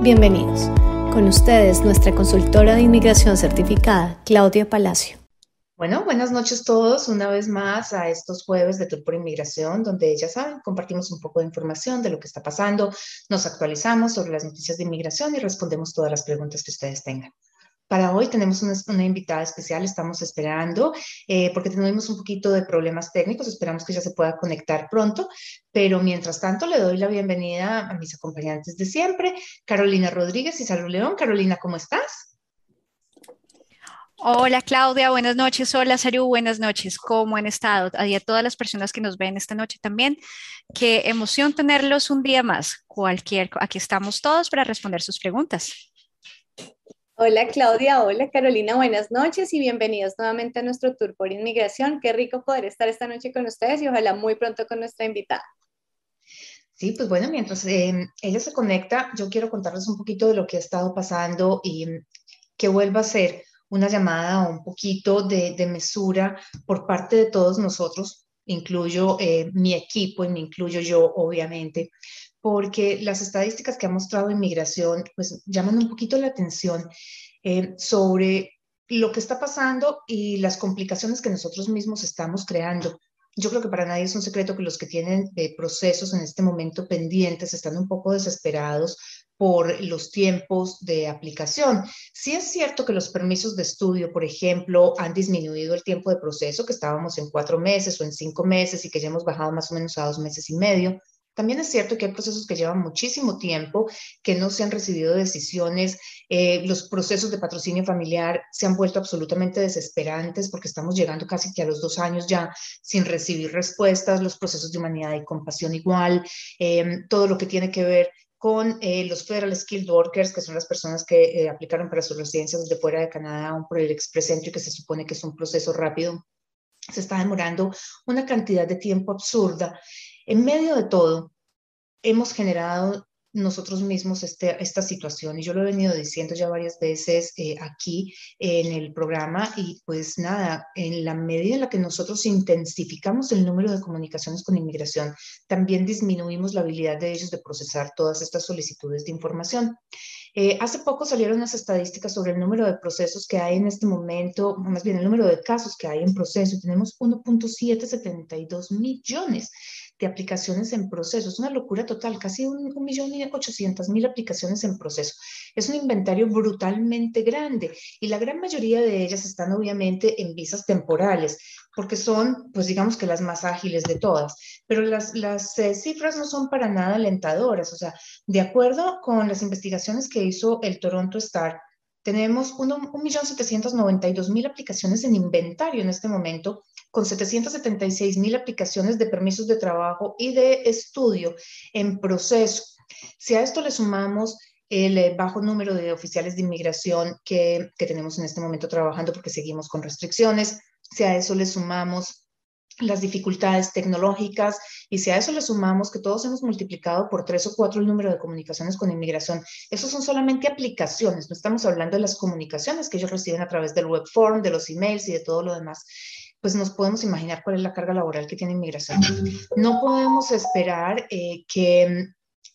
Bienvenidos. Con ustedes, nuestra consultora de inmigración certificada, Claudia Palacio. Bueno, buenas noches todos, una vez más a estos jueves de Tour por Inmigración, donde ya saben, compartimos un poco de información de lo que está pasando, nos actualizamos sobre las noticias de inmigración y respondemos todas las preguntas que ustedes tengan. Para hoy tenemos una, invitada especial, estamos esperando, eh, porque tenemos un poquito de problemas técnicos, esperamos que ya se pueda conectar pronto, pero mientras tanto le doy la bienvenida a mis acompañantes de siempre, Carolina Rodríguez y Salud León. Carolina, ¿cómo estás? Hola Claudia, buenas noches. Hola Saru, buenas noches. ¿Cómo han estado? Y a todas las personas que nos ven esta noche también. Qué emoción tenerlos un día más. Cualquier, aquí estamos todos para responder sus preguntas. Hola Claudia, hola Carolina, buenas noches y bienvenidos nuevamente a nuestro tour por inmigración. Qué rico poder estar esta noche con ustedes y ojalá muy pronto con nuestra invitada. Sí, pues bueno, mientras eh, ella se conecta, yo quiero contarles un poquito de lo que ha estado pasando y que vuelva a ser una llamada un poquito de, mesura por parte de todos nosotros, incluyo eh, mi equipo y me incluyo yo, obviamente, porque las estadísticas que ha mostrado inmigración pues llaman un poquito la atención eh, sobre lo que está pasando y las complicaciones que nosotros mismos estamos creando. Yo creo que para nadie es un secreto que los que tienen eh, procesos en este momento pendientes están un poco desesperados por los tiempos de aplicación. Sí es cierto que los permisos de estudio, por ejemplo, han disminuido el tiempo de proceso, que estábamos en cuatro meses o en cinco meses y que ya hemos bajado más o menos a dos meses y medio. También es cierto que hay procesos que llevan muchísimo tiempo, que no se han recibido decisiones. Eh, los procesos de patrocinio familiar se han vuelto absolutamente desesperantes porque estamos llegando casi que a los dos años ya sin recibir respuestas. Los procesos de humanidad y compasión igual. Eh, todo lo que tiene que ver con eh, los Federal Skilled Workers, que son las personas que aplicaron para sus residencias desde fuera de Canadá, un el Express Entry, que se supone que es un proceso rápido, se está demorando una cantidad de tiempo absurda en medio de todo, hemos generado nosotros mismos este, esta situación y yo lo he venido diciendo ya varias veces eh, aquí en el programa y pues nada, en la medida en la que nosotros intensificamos el número de comunicaciones con inmigración, también disminuimos la habilidad de ellos de procesar todas estas solicitudes de información. Eh, hace poco salieron unas estadísticas sobre el número de procesos que hay en este momento, más bien el número de casos que hay en proceso. Tenemos 1.772 millones de aplicaciones en proceso. Es una locura total, casi un, millón y ochocientas mil aplicaciones en proceso. Es un inventario brutalmente grande y la gran mayoría de ellas están obviamente en visas temporales, porque son, pues digamos que las más ágiles de todas, pero las, las eh, cifras no son para nada alentadoras. O sea, de acuerdo con las investigaciones que hizo el Toronto Star, tenemos 1.792.000 aplicaciones en inventario en este momento con 776 mil aplicaciones de permisos de trabajo y de estudio en proceso. Si a esto le sumamos el eh, bajo número de oficiales de inmigración que, que tenemos en este momento trabajando porque seguimos con restricciones, si a eso le sumamos las dificultades tecnológicas y si a eso le sumamos que todos hemos multiplicado por tres o cuatro el número de comunicaciones con inmigración, esos son solamente aplicaciones, no estamos hablando de las comunicaciones que ellos reciben a través del web form, de los emails y de todo lo demás pues nos podemos imaginar cuál es la carga laboral que tiene inmigración. No podemos esperar eh, que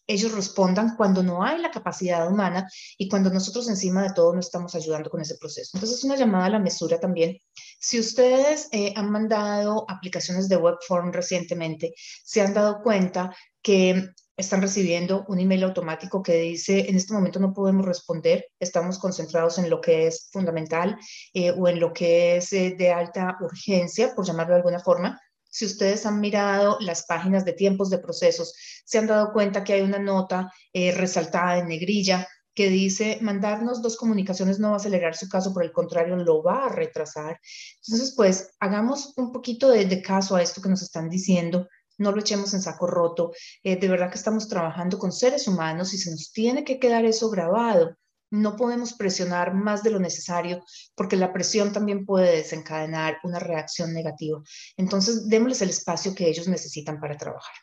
ellos respondan cuando no hay la capacidad humana y cuando nosotros encima de todo no estamos ayudando con ese proceso. Entonces, es una llamada a la mesura también. Si ustedes eh, han mandado aplicaciones de web form recientemente, se han dado cuenta que están recibiendo un email automático que dice, en este momento no podemos responder, estamos concentrados en lo que es fundamental eh, o en lo que es eh, de alta urgencia, por llamarlo de alguna forma. Si ustedes han mirado las páginas de tiempos de procesos, se han dado cuenta que hay una nota eh, resaltada en negrilla que dice mandarnos dos comunicaciones no va a acelerar su caso, por el contrario, lo va a retrasar. Entonces, pues hagamos un poquito de, caso a esto que nos están diciendo no lo echemos en saco roto. Eh, de verdad que estamos trabajando con seres humanos y se nos tiene que quedar eso grabado. No podemos presionar más de lo necesario porque la presión también puede desencadenar una reacción negativa. Entonces, démosles el espacio que ellos necesitan para trabajar.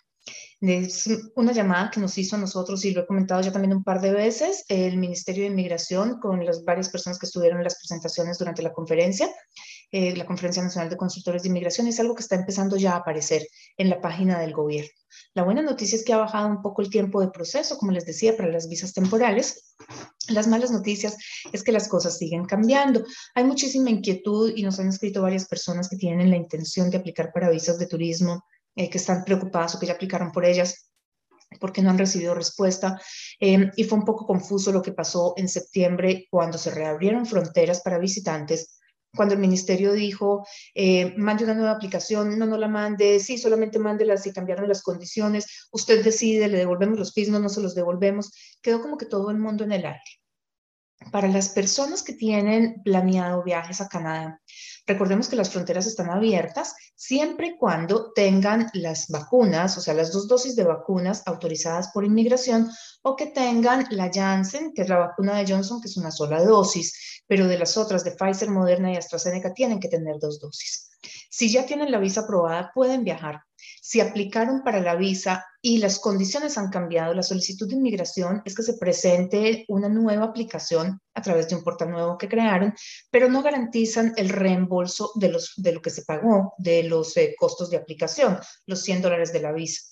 Es una llamada que nos hizo a nosotros, y lo he comentado ya también un par de veces, el Ministerio de Inmigración con las varias personas que estuvieron en las presentaciones durante la conferencia. Eh, la Conferencia Nacional de Consultores de Inmigración, es algo que está empezando ya a aparecer en la página del gobierno. La buena noticia es que ha bajado un poco el tiempo de proceso, como les decía, para las visas temporales. Las malas noticias es que las cosas siguen cambiando. Hay muchísima inquietud y nos han escrito varias personas que tienen la intención de aplicar para visas de turismo, eh, que están preocupadas o que ya aplicaron por ellas porque no han recibido respuesta. Eh, y fue un poco confuso lo que pasó en septiembre cuando se reabrieron fronteras para visitantes cuando el ministerio dijo, eh, mande una nueva aplicación, no, no la mande, sí, solamente mándela si cambiaron las condiciones, usted decide, le devolvemos los fees, no, no se los devolvemos, quedó como que todo el mundo en el aire. Para las personas que tienen planeado viajes a Canadá, recordemos que las fronteras están abiertas siempre y cuando tengan las vacunas, o sea, las dos dosis de vacunas autorizadas por inmigración o que tengan la Janssen, que es la vacuna de Johnson, que es una sola dosis, pero de las otras de Pfizer, Moderna y AstraZeneca tienen que tener dos dosis. Si ya tienen la visa aprobada, pueden viajar si aplicaron para la visa y las condiciones han cambiado, la solicitud de inmigración es que se presente una nueva aplicación a través de un portal nuevo que crearon, pero no garantizan el reembolso de, lo que se pagó, de los eh, costos de aplicación, los 100 dólares de la visa.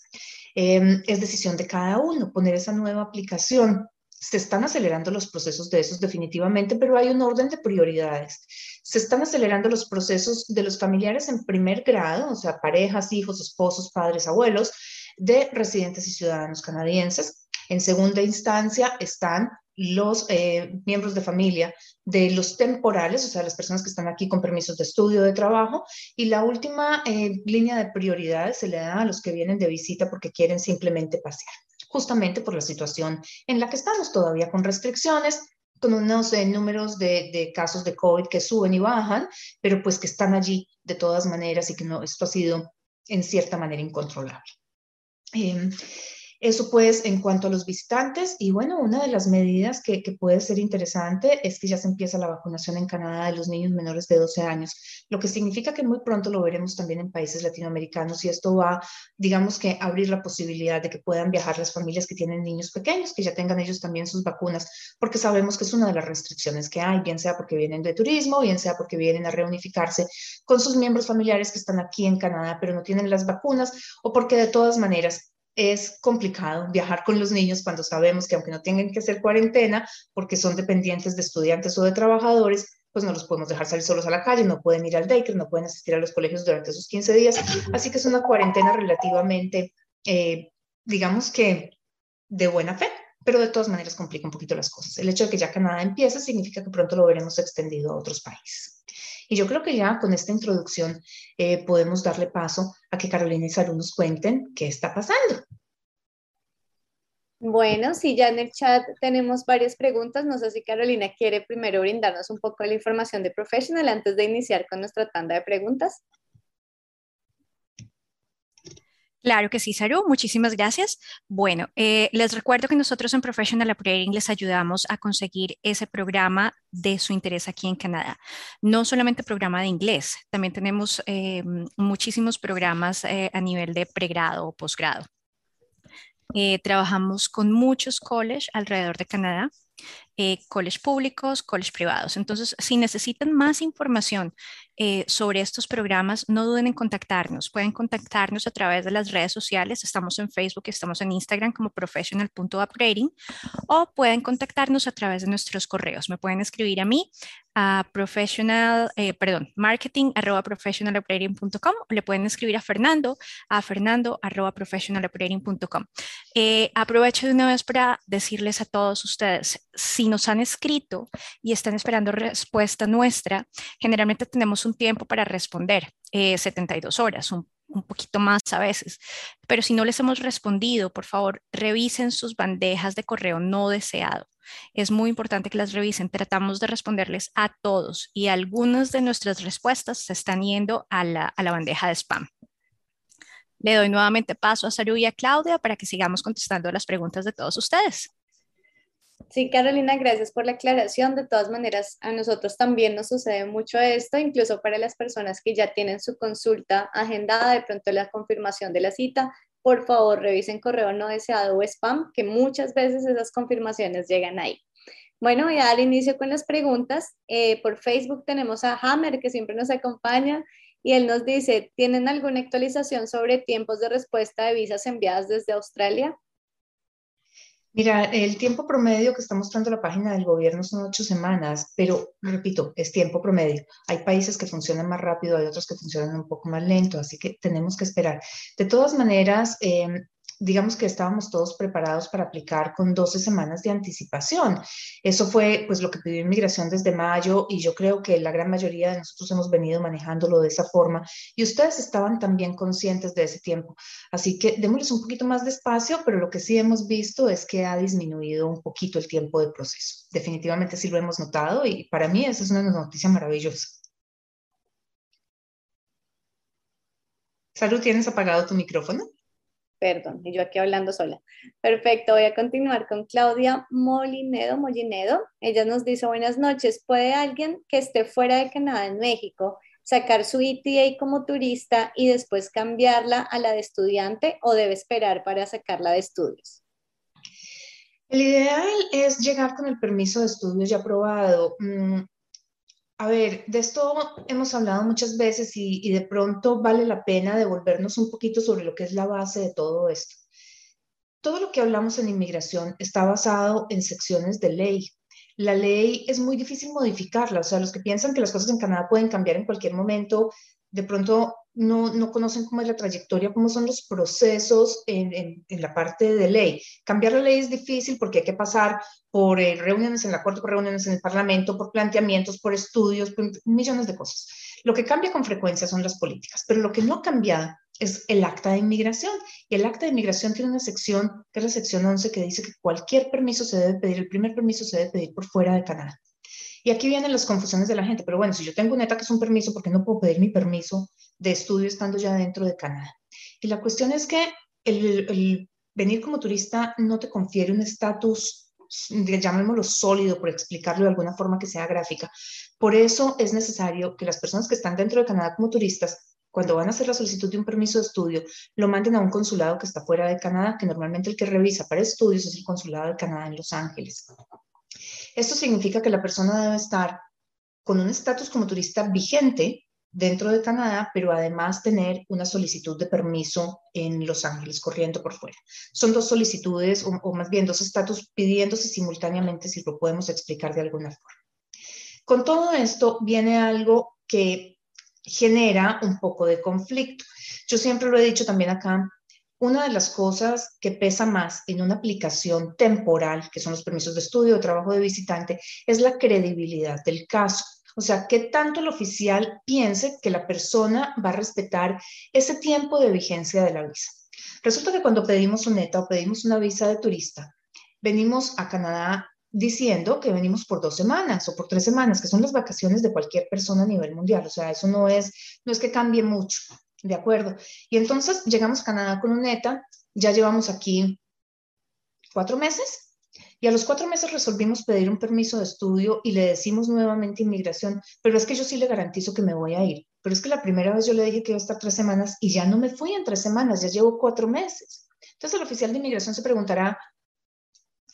Em, es decisión de cada uno poner esa nueva aplicación se están acelerando los procesos de esos definitivamente, pero hay un orden de prioridades. Se están acelerando los procesos de los familiares en primer grado, o sea, parejas, hijos, esposos, padres, abuelos, de residentes y ciudadanos canadienses. En segunda instancia están los eh, miembros de familia de los temporales, o sea, las personas que están aquí con permisos de estudio, de trabajo, y la última eh, línea de prioridades se le da a los que vienen de visita porque quieren simplemente pasear justamente por la situación en la que estamos todavía con restricciones, con unos eh, números de, casos de COVID que suben y bajan, pero pues que están allí de todas maneras y que no, esto ha sido en cierta manera incontrolable. Em, eso pues en cuanto a los visitantes y bueno, una de las medidas que, puede ser interesante es que ya se empieza la vacunación en Canadá de los niños menores de 12 años, lo que significa que muy pronto lo veremos también en países latinoamericanos y esto va, digamos que, abrir la posibilidad de que puedan viajar las familias que tienen niños pequeños, que ya tengan ellos también sus vacunas, porque sabemos que es una de las restricciones que hay, bien sea porque vienen de turismo, bien sea porque vienen a reunificarse con sus miembros familiares que están aquí en Canadá, pero no tienen las vacunas o porque de todas maneras es complicado viajar con los niños cuando sabemos que aunque no tengan que hacer cuarentena, porque son dependientes de estudiantes o de trabajadores, pues no los podemos dejar salir solos a la calle, no pueden ir al daycare, no pueden asistir a los colegios durante esos 15 días. Así que es una cuarentena relativamente, eh, digamos que de buena fe, pero de todas maneras complica un poquito las cosas. El hecho de que ya Canadá empiece significa que pronto lo veremos extendido a otros países. Y yo creo que ya con esta introducción eh, podemos darle paso a que Carolina y Saru nos cuenten qué está pasando. Bueno, sí, ya en el chat tenemos varias preguntas. No sé si Carolina quiere primero brindarnos un poco de la información de Professional antes de iniciar con nuestra tanda de preguntas. Claro que sí, Saru, muchísimas gracias. Bueno, eh, les recuerdo que nosotros en Professional Upgrading les ayudamos a conseguir ese programa de su interés aquí en Canadá. No solamente programa de inglés, también tenemos eh, muchísimos programas eh, a nivel de pregrado o posgrado. Trabajamos con muchos colleges alrededor de Canadá eh, college públicos, college privados. Entonces, si necesitan más información eh, sobre estos programas, no duden en contactarnos. Pueden contactarnos a través de las redes sociales. Estamos en Facebook, estamos en Instagram como professional.upgrading o pueden contactarnos a través de nuestros correos. Me pueden escribir a mí a professional, eh, perdón, marketing arroba o le pueden escribir a Fernando a fernando arroba. Eh, aprovecho de una vez para decirles a todos ustedes, si nos han escrito y están esperando respuesta nuestra, generalmente tenemos un tiempo para responder, 72 eh, horas, un, un poquito más a veces. Pero si no les hemos respondido, por favor, revisen sus bandejas de correo no deseado. Es muy importante que las revisen. Tratamos de responderles a todos y algunas de nuestras respuestas se están yendo a la, a la bandeja de spam. Le doy nuevamente paso a Saru y a Claudia para que sigamos contestando las preguntas de todos ustedes. Sí, Carolina, gracias por la aclaración. De todas maneras, a nosotros también nos sucede mucho esto, incluso para las personas que ya tienen su consulta agendada, de pronto la confirmación de la cita, por favor revisen correo no deseado o spam, que muchas veces esas confirmaciones llegan ahí. Bueno, voy a dar inicio con las preguntas. Eh, por Facebook tenemos a Hammer, que siempre nos acompaña, y él nos dice, ¿tienen alguna actualización sobre tiempos de respuesta de visas enviadas desde Australia? Mira, el tiempo promedio que está mostrando la página del gobierno son ocho semanas, pero repito, es tiempo promedio. Hay países que funcionan más rápido, hay otros que funcionan un poco más lento, así que tenemos que esperar. De todas maneras, eh, digamos que estábamos todos preparados para aplicar con 12 semanas de anticipación. Eso fue pues lo que pidió inmigración desde mayo y yo creo que la gran mayoría de nosotros hemos venido manejándolo de esa forma y ustedes estaban también conscientes de ese tiempo. Así que démosles un poquito más despacio, pero lo que sí hemos visto es que ha disminuido un poquito el tiempo de proceso. Definitivamente sí lo hemos notado y para mí esa es una noticia maravillosa. Salud, ¿tienes apagado tu micrófono? Perdón, y yo aquí hablando sola. Perfecto, voy a continuar con Claudia Molinedo, Molinedo. Ella nos dice, buenas noches, ¿puede alguien que esté fuera de Canadá en México sacar su ETA como turista y después cambiarla a la de estudiante o debe esperar para sacarla de estudios? El ideal es llegar con el permiso de estudios ya aprobado. A ver, de esto hemos hablado muchas veces y, de pronto vale la pena devolvernos un poquito sobre lo que es la base de todo esto. Todo lo que hablamos en inmigración está basado en secciones de ley. La ley es muy difícil modificarla, o sea, los que piensan que las cosas en Canadá pueden cambiar en cualquier momento, de pronto no, no, conocen cómo es la trayectoria, cómo son los procesos en, la parte de ley. Cambiar la ley es difícil porque hay que pasar por eh, reuniones en la Corte, por reuniones en el Parlamento, por planteamientos, por estudios, millones de cosas. Lo que cambia con frecuencia son las políticas, pero lo que no cambia es el acta de inmigración. Y el acta de inmigración tiene una sección, que es la sección 11, que dice que cualquier permiso se debe pedir, el primer permiso se debe pedir por fuera de Canadá. Y aquí vienen las confusiones de la gente, pero bueno, si yo tengo un ETA que es un permiso, ¿por qué no puedo pedir mi permiso de estudio estando ya dentro de Canadá? Y la cuestión es que el, venir como turista no te confiere un estatus, llamémoslo sólido, por explicarlo de alguna forma que sea gráfica. Por eso es necesario que las personas que están dentro de Canadá como turistas cuando van a hacer la solicitud de un permiso de estudio, lo manden a un consulado que está fuera de Canadá, que normalmente el que revisa para estudios es el consulado de Canadá en Los Ángeles. Esto significa que la persona debe estar con un estatus como turista vigente dentro de Canadá, pero además tener una solicitud de permiso en Los Ángeles corriendo por fuera. Son dos solicitudes, o, más bien dos estatus pidiéndose simultáneamente, si lo podemos explicar de alguna forma. Con todo esto viene algo que genera un poco de conflicto. Yo siempre lo he dicho también acá, una de las cosas que pesa más en una aplicación temporal, que son los permisos de estudio o trabajo de visitante, es la credibilidad del caso. O sea, qué tanto el oficial piense que la persona va a respetar ese tiempo de vigencia de la visa. Resulta que cuando pedimos un ETA o pedimos una visa de turista, venimos a Canadá diciendo que venimos por dos semanas o por tres semanas, que son las vacaciones de cualquier persona a nivel mundial. O sea, eso no es, no es que cambie mucho. De acuerdo. Y entonces llegamos a Canadá con un ETA, ya llevamos aquí cuatro meses y a los cuatro meses resolvimos pedir un permiso de estudio y le decimos nuevamente inmigración, pero es que yo sí le garantizo que me voy a ir. Pero es que la primera vez yo le dije que iba a estar tres semanas y ya no me fui en tres semanas, ya llevo cuatro meses. Entonces el oficial de inmigración se preguntará,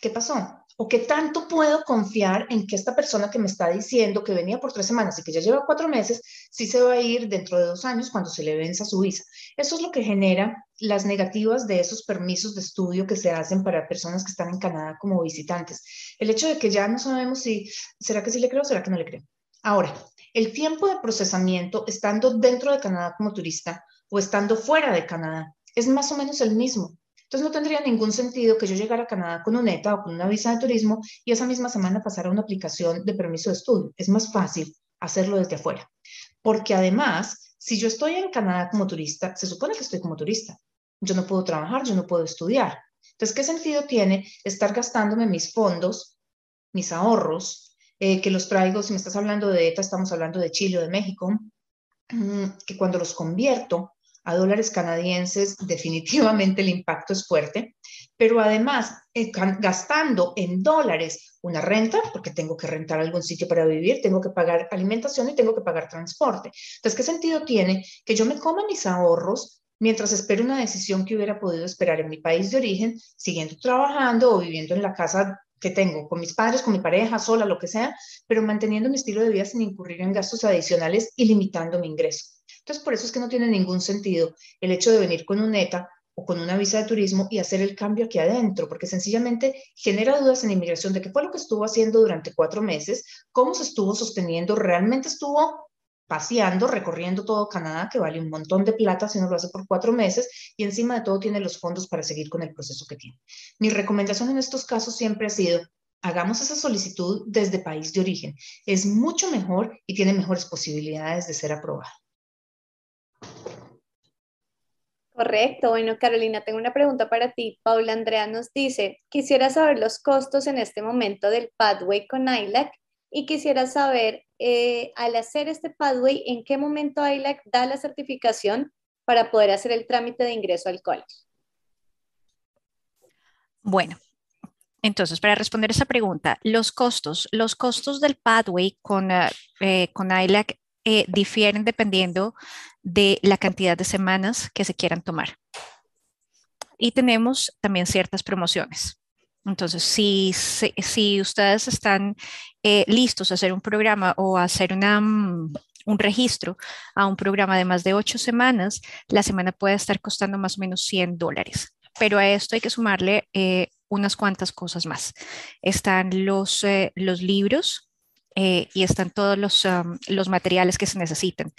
¿qué pasó? ¿O qué tanto puedo confiar en que esta persona que me está diciendo que venía por tres semanas y que ya lleva cuatro meses, sí se va a ir dentro de dos años cuando se le venza su visa? Eso es lo que genera las negativas de esos permisos de estudio que se hacen para personas que están en Canadá como visitantes. El hecho de que ya no sabemos si, ¿será que sí le creo o será que no le creo? Ahora, el tiempo de procesamiento estando dentro de Canadá como turista o estando fuera de Canadá es más o menos el mismo. Entonces no tendría ningún sentido que yo llegara a Canadá con un ETA o con una visa de turismo y esa misma semana pasara una aplicación de permiso de estudio. Es más fácil hacerlo desde afuera. Porque además, si yo estoy en Canadá como turista, se supone que estoy como turista. Yo no puedo trabajar, yo no puedo estudiar. Entonces, ¿qué sentido tiene estar gastándome mis fondos, mis ahorros, eh, que los traigo, si me estás hablando de ETA, estamos hablando de Chile o de México, mm, que cuando los convierto a dólares canadienses, definitivamente el impacto es fuerte, pero además eh, gastando en dólares una renta, porque tengo que rentar algún sitio para vivir, tengo que pagar alimentación y tengo que pagar transporte. Entonces, ¿qué sentido tiene que yo me coma mis ahorros mientras espero una decisión que hubiera podido esperar en mi país de origen, siguiendo trabajando o viviendo en la casa que tengo, con mis padres, con mi pareja, sola, lo que sea, pero manteniendo mi estilo de vida sin incurrir en gastos adicionales y limitando mi ingreso. Entonces, por eso es que no tiene ningún sentido el hecho de venir con un ETA o con una visa de turismo y hacer el cambio aquí adentro, porque sencillamente genera dudas en inmigración de qué fue lo que estuvo haciendo durante cuatro meses, cómo se estuvo sosteniendo, realmente estuvo paseando, recorriendo todo Canadá, que vale un montón de plata si no lo hace por cuatro meses, y encima de todo tiene los fondos para seguir con el proceso que tiene. Mi recomendación en estos casos siempre ha sido, hagamos esa solicitud desde país de origen. Es mucho mejor y tiene mejores posibilidades de ser aprobado. Correcto. Bueno, Carolina, tengo una pregunta para ti. Paula Andrea nos dice, quisiera saber los costos en este momento del Pathway con ILAC y quisiera saber, eh, al hacer este Pathway, ¿en qué momento ILAC da la certificación para poder hacer el trámite de ingreso al college? Bueno, entonces, para responder esa pregunta, los costos, los costos del Pathway con, eh, eh, con ILAC difieren dependiendo de la cantidad de semanas que se quieran tomar. Y tenemos también ciertas promociones. Entonces, si, si, ustedes están eh, listos a hacer un programa o hacer una, mm, un registro a un programa de más de ocho semanas, la semana puede estar costando más o menos 100 dólares. Pero a esto hay que sumarle eh, unas cuantas cosas más. Están los, eh, los libros y están todos los, los materiales que se necesitan.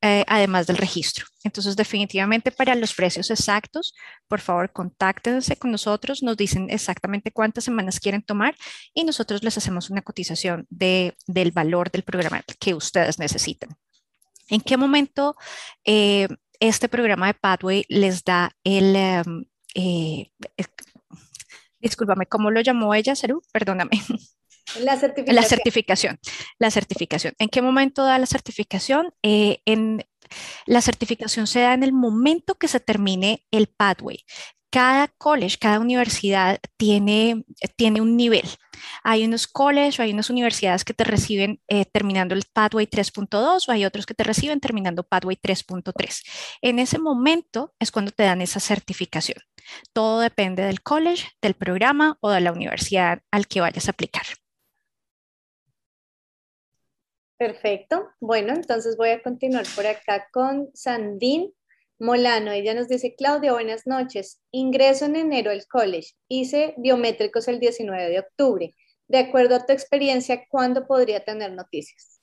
Eh, además del registro. Entonces, definitivamente para los precios exactos, por favor, contáctense con nosotros, nos dicen exactamente cuántas semanas quieren tomar y nosotros les hacemos una cotización de, del valor del programa que ustedes necesitan. ¿En qué momento eh, este programa de Pathway les da el... Em, eh, discúlpame, ¿cómo lo llamó ella, Ceru? Perdóname. La certificación. La certificación. La certificación. ¿En qué momento da la certificación? Eh, en, la certificación se da en el momento que se termine el pathway. Cada college, cada universidad tiene, tiene un nivel. Hay unos colleges o hay unas universidades que te reciben eh, terminando el Pathway 3.2 o hay otros que te reciben terminando Pathway 3.3. En ese momento es cuando te dan esa certificación. Todo depende del college, del programa o de la universidad al que vayas a aplicar. Perfecto. Bueno, entonces voy a continuar por acá con Sandín Molano. Ella nos dice, Claudia, buenas noches. Ingreso en enero al college. Hice biométricos el 19 de octubre. De acuerdo a tu experiencia, ¿cuándo podría tener noticias?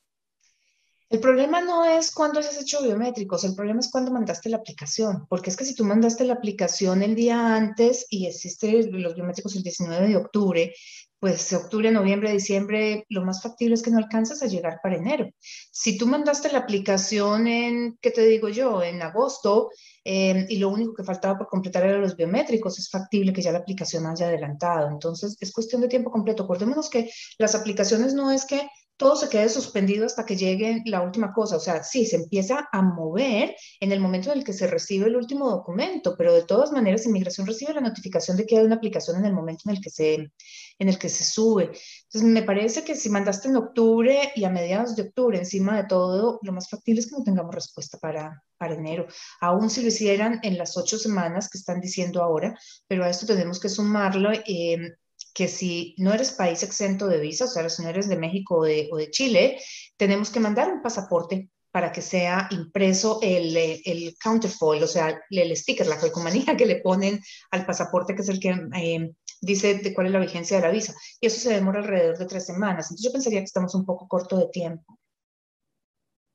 El problema no es cuándo has hecho biométricos, el problema es cuándo mandaste la aplicación, porque es que si tú mandaste la aplicación el día antes y hiciste los biométricos el 19 de octubre, pues octubre, noviembre, diciembre, lo más factible es que no alcanzas a llegar para enero. Si tú mandaste la aplicación en, ¿qué te digo yo?, en agosto em, y lo único que faltaba por completar eran los biométricos, es factible que ya la aplicación haya adelantado. Entonces, es cuestión de tiempo completo. Acordémonos que las aplicaciones no es que todo se quede suspendido hasta que llegue la última cosa. O sea, sí, se empieza a mover en el momento en el que se recibe el último documento, pero de todas maneras, inmigración recibe la notificación de que hay una aplicación en el momento en el que se, en el que se sube. Entonces, me parece que si mandaste en octubre y a mediados de octubre, encima de todo, lo más factible es que no tengamos respuesta para, para enero, aún si lo hicieran en las ocho semanas que están diciendo ahora, pero a esto tenemos que sumarlo. Eh, que si no eres país exento de visa, o sea, si no eres de México o de, Chile, tenemos que mandar un pasaporte para que sea impreso el, el counterfoil, o sea, el sticker, la calcomanía que le ponen al pasaporte, que es el que eh, dice de cuál es la vigencia de la visa. Y eso se demora alrededor de tres semanas. Entonces yo pensaría que estamos un poco corto de tiempo.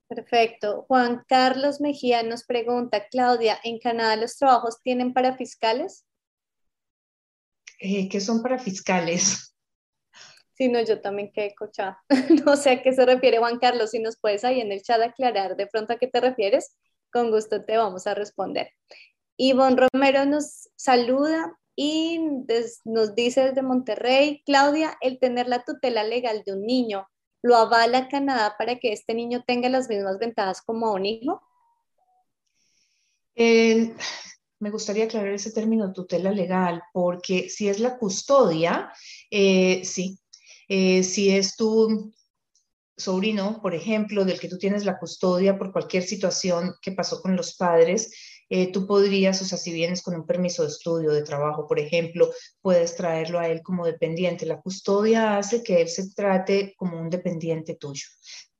Perfecto. Juan Carlos Mejía nos pregunta, Claudia, ¿en Canadá los trabajos tienen para fiscales? Eh, que son para fiscales. Sí, no, yo también quedé cochada. no sé a qué se refiere Juan Carlos, si nos puedes ahí en el chat aclarar de pronto a qué te refieres, con gusto te vamos a responder. Ivonne Romero nos saluda y nos dice desde Monterrey, Claudia, el tener la tutela legal de un niño, ¿lo avala Canadá para que este niño tenga las mismas ventajas como un hijo? Eh, me gustaría aclarar ese término tutela legal, porque si es la custodia, eh, sí. Eh, si es tu sobrino, por ejemplo, del que tú tienes la custodia por cualquier situación que pasó con los padres, eh, tú podrías, o sea, si vienes con un permiso de estudio, de trabajo, por ejemplo, puedes traerlo a él como dependiente. La custodia hace que él se trate como un dependiente tuyo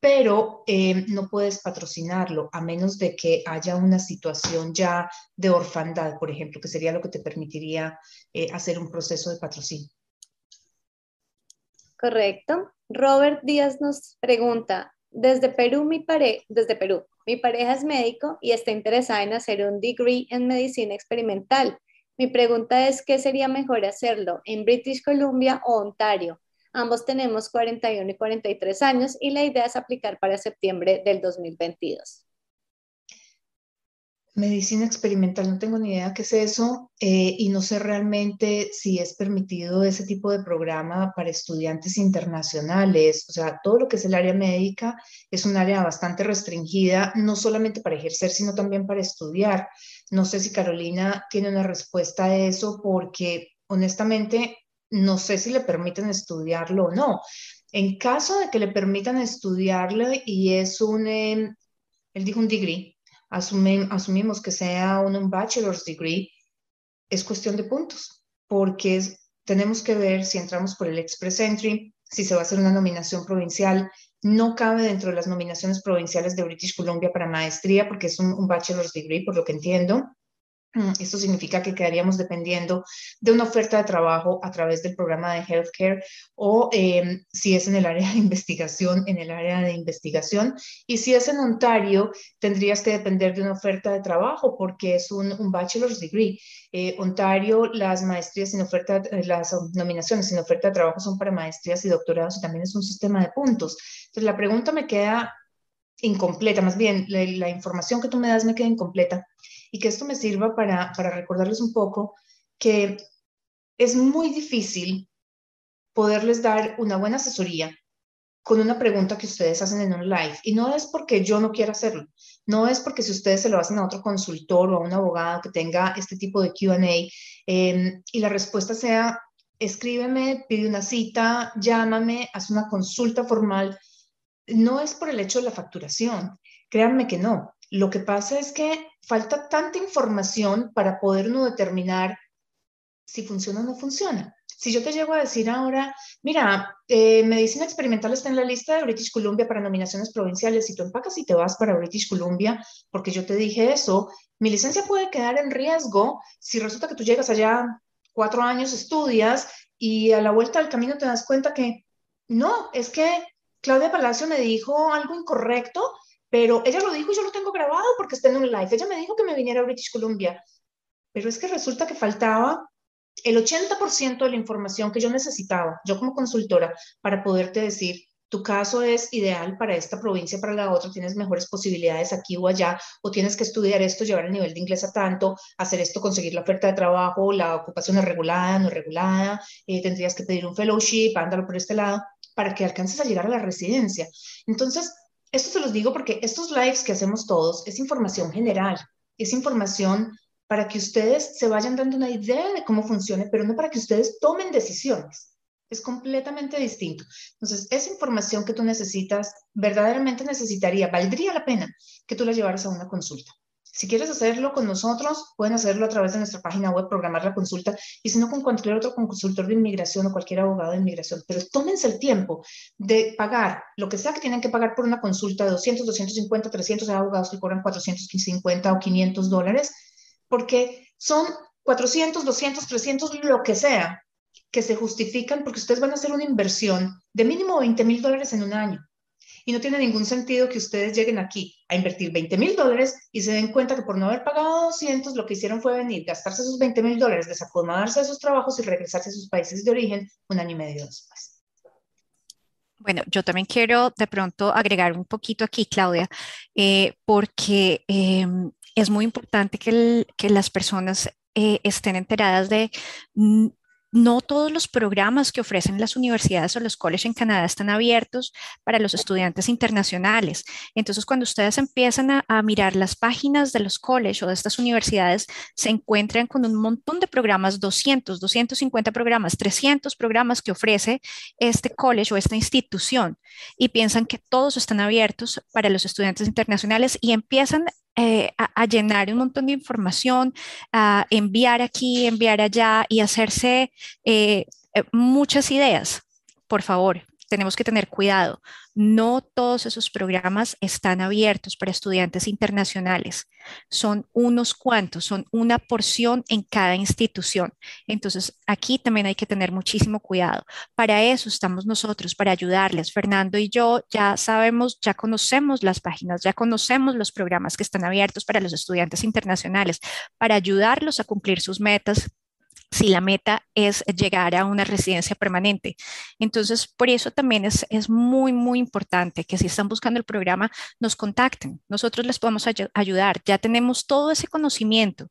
pero eh, no puedes patrocinarlo a menos de que haya una situación ya de orfandad, por ejemplo, que sería lo que te permitiría eh, hacer un proceso de patrocinio. Correcto. Robert Díaz nos pregunta, desde Perú, mi pare desde Perú, mi pareja es médico y está interesada en hacer un degree en medicina experimental. Mi pregunta es, ¿qué sería mejor hacerlo en British Columbia o Ontario? Ambos tenemos 41 y 43 años y la idea es aplicar para septiembre del 2022. Medicina experimental, no tengo ni idea qué es eso eh, y no sé realmente si es permitido ese tipo de programa para estudiantes internacionales. O sea, todo lo que es el área médica es un área bastante restringida, no solamente para ejercer, sino también para estudiar. No sé si Carolina tiene una respuesta a eso porque honestamente no sé si le permiten estudiarlo o no. En caso de que le permitan estudiarlo y es un, em, él dijo un degree, asumimos que sea un, bachelor's degree, es cuestión de puntos, porque tenemos que ver si entramos por el Express Entry, si se va a hacer una nominación provincial. No cabe dentro de las nominaciones provinciales de British Columbia para maestría, porque es un bachelor's degree, por lo que entiendo. Mm, esto significa que quedaríamos dependiendo de una oferta de trabajo a través del programa de healthcare o em, si es en el área de investigación, en el área de investigación. Y si es en Ontario, tendrías que depender de una oferta de trabajo porque es un, bachelor's degree. Eh, Ontario, las maestrías sin oferta, eh, las nominaciones sin oferta de trabajo son para maestrías y doctorados y también es un sistema de puntos. Entonces, la pregunta me queda incompleta, más bien la información que tú me das me queda incompleta y que esto me sirva para, para recordarles un poco que es muy difícil poderles dar una buena asesoría con una pregunta que ustedes hacen en un live. Y no es porque yo no quiera hacerlo, no es porque si ustedes se lo hacen a otro consultor o a un abogado que tenga este tipo de QA em, y la respuesta sea, escríbeme, pide una cita, llámame, haz una consulta formal, no es por el hecho de la facturación, créanme que no. Lo que pasa es que falta tanta información para poder determinar si funciona o no funciona. Si yo te llego a decir ahora, mira, eh, medicina experimental está en la lista de British Columbia para nominaciones provinciales, si tú empacas y te vas para British Columbia, porque yo te dije eso, mi licencia puede quedar en riesgo si resulta que tú llegas allá cuatro años, estudias y a la vuelta del camino te das cuenta que no, es que Claudia Palacio me dijo algo incorrecto pero ella lo dijo y yo lo tengo grabado porque está en un live. Ella me dijo que me viniera a British Columbia, pero es que resulta que faltaba el 80% de la información que yo necesitaba, yo como consultora, para poderte decir, tu caso es ideal para esta provincia, para la otra, tienes mejores posibilidades aquí o allá, o tienes que estudiar esto, llevar el nivel de inglés a tanto, hacer esto, conseguir la oferta de trabajo, la ocupación es regulada, no regulada, eh, tendrías que pedir un fellowship, ándalo por este lado, para que alcances a llegar a la residencia. Entonces, esto se los digo porque estos lives que hacemos todos es información general, es información para que ustedes se vayan dando una idea de cómo funciona, pero no para que ustedes tomen decisiones. Es completamente distinto. Entonces, esa información que tú necesitas, verdaderamente necesitaría, valdría la pena que tú la llevaras a una consulta. Si quieres hacerlo con nosotros, pueden hacerlo a través de nuestra página web, programar la consulta, y si no, con cualquier otro consultor de inmigración o cualquier abogado de inmigración. Pero tómense el tiempo de pagar lo que sea que tienen que pagar por una consulta de 200, 250, 300, hay abogados que cobran 450 o 500 dólares, porque son 400, 200, 300, lo que sea, que se justifican porque ustedes van a hacer una inversión de mínimo 20 mil dólares en un año. Y no tiene ningún sentido que ustedes lleguen aquí a invertir 20 mil dólares y se den cuenta que por no haber pagado 200, lo que hicieron fue venir, gastarse esos 20 mil dólares, desacomodarse de sus trabajos y regresarse a sus países de origen un año y medio después. Bueno, yo también quiero de pronto agregar un poquito aquí, Claudia, eh, porque em, es muy importante que, que las personas eh, estén enteradas de mm, no todos los programas que ofrecen las universidades o los colegios en Canadá están abiertos para los estudiantes internacionales. Entonces, cuando ustedes empiezan a, mirar las páginas de los colegios o de estas universidades, se encuentran con un montón de programas, 200, 250 programas, 300 programas que ofrece este college o esta institución y piensan que todos están abiertos para los estudiantes internacionales y empiezan eh, a, llenar un montón de información, a enviar aquí, enviar allá y hacerse eh, eh, muchas ideas. Por favor, tenemos que tener cuidado. No todos esos programas están abiertos para estudiantes internacionales. Son unos cuantos, son una porción en cada institución. Entonces, aquí también hay que tener muchísimo cuidado. Para eso estamos nosotros, para ayudarles. Fernando y yo ya sabemos, ya conocemos las páginas, ya conocemos los programas que están abiertos para los estudiantes internacionales, para ayudarlos a cumplir sus metas si la meta es llegar a una residencia permanente. Entonces, por eso también es, es muy, muy importante que si están buscando el programa, nos contacten. Nosotros les podemos ayudar. Ya tenemos todo ese conocimiento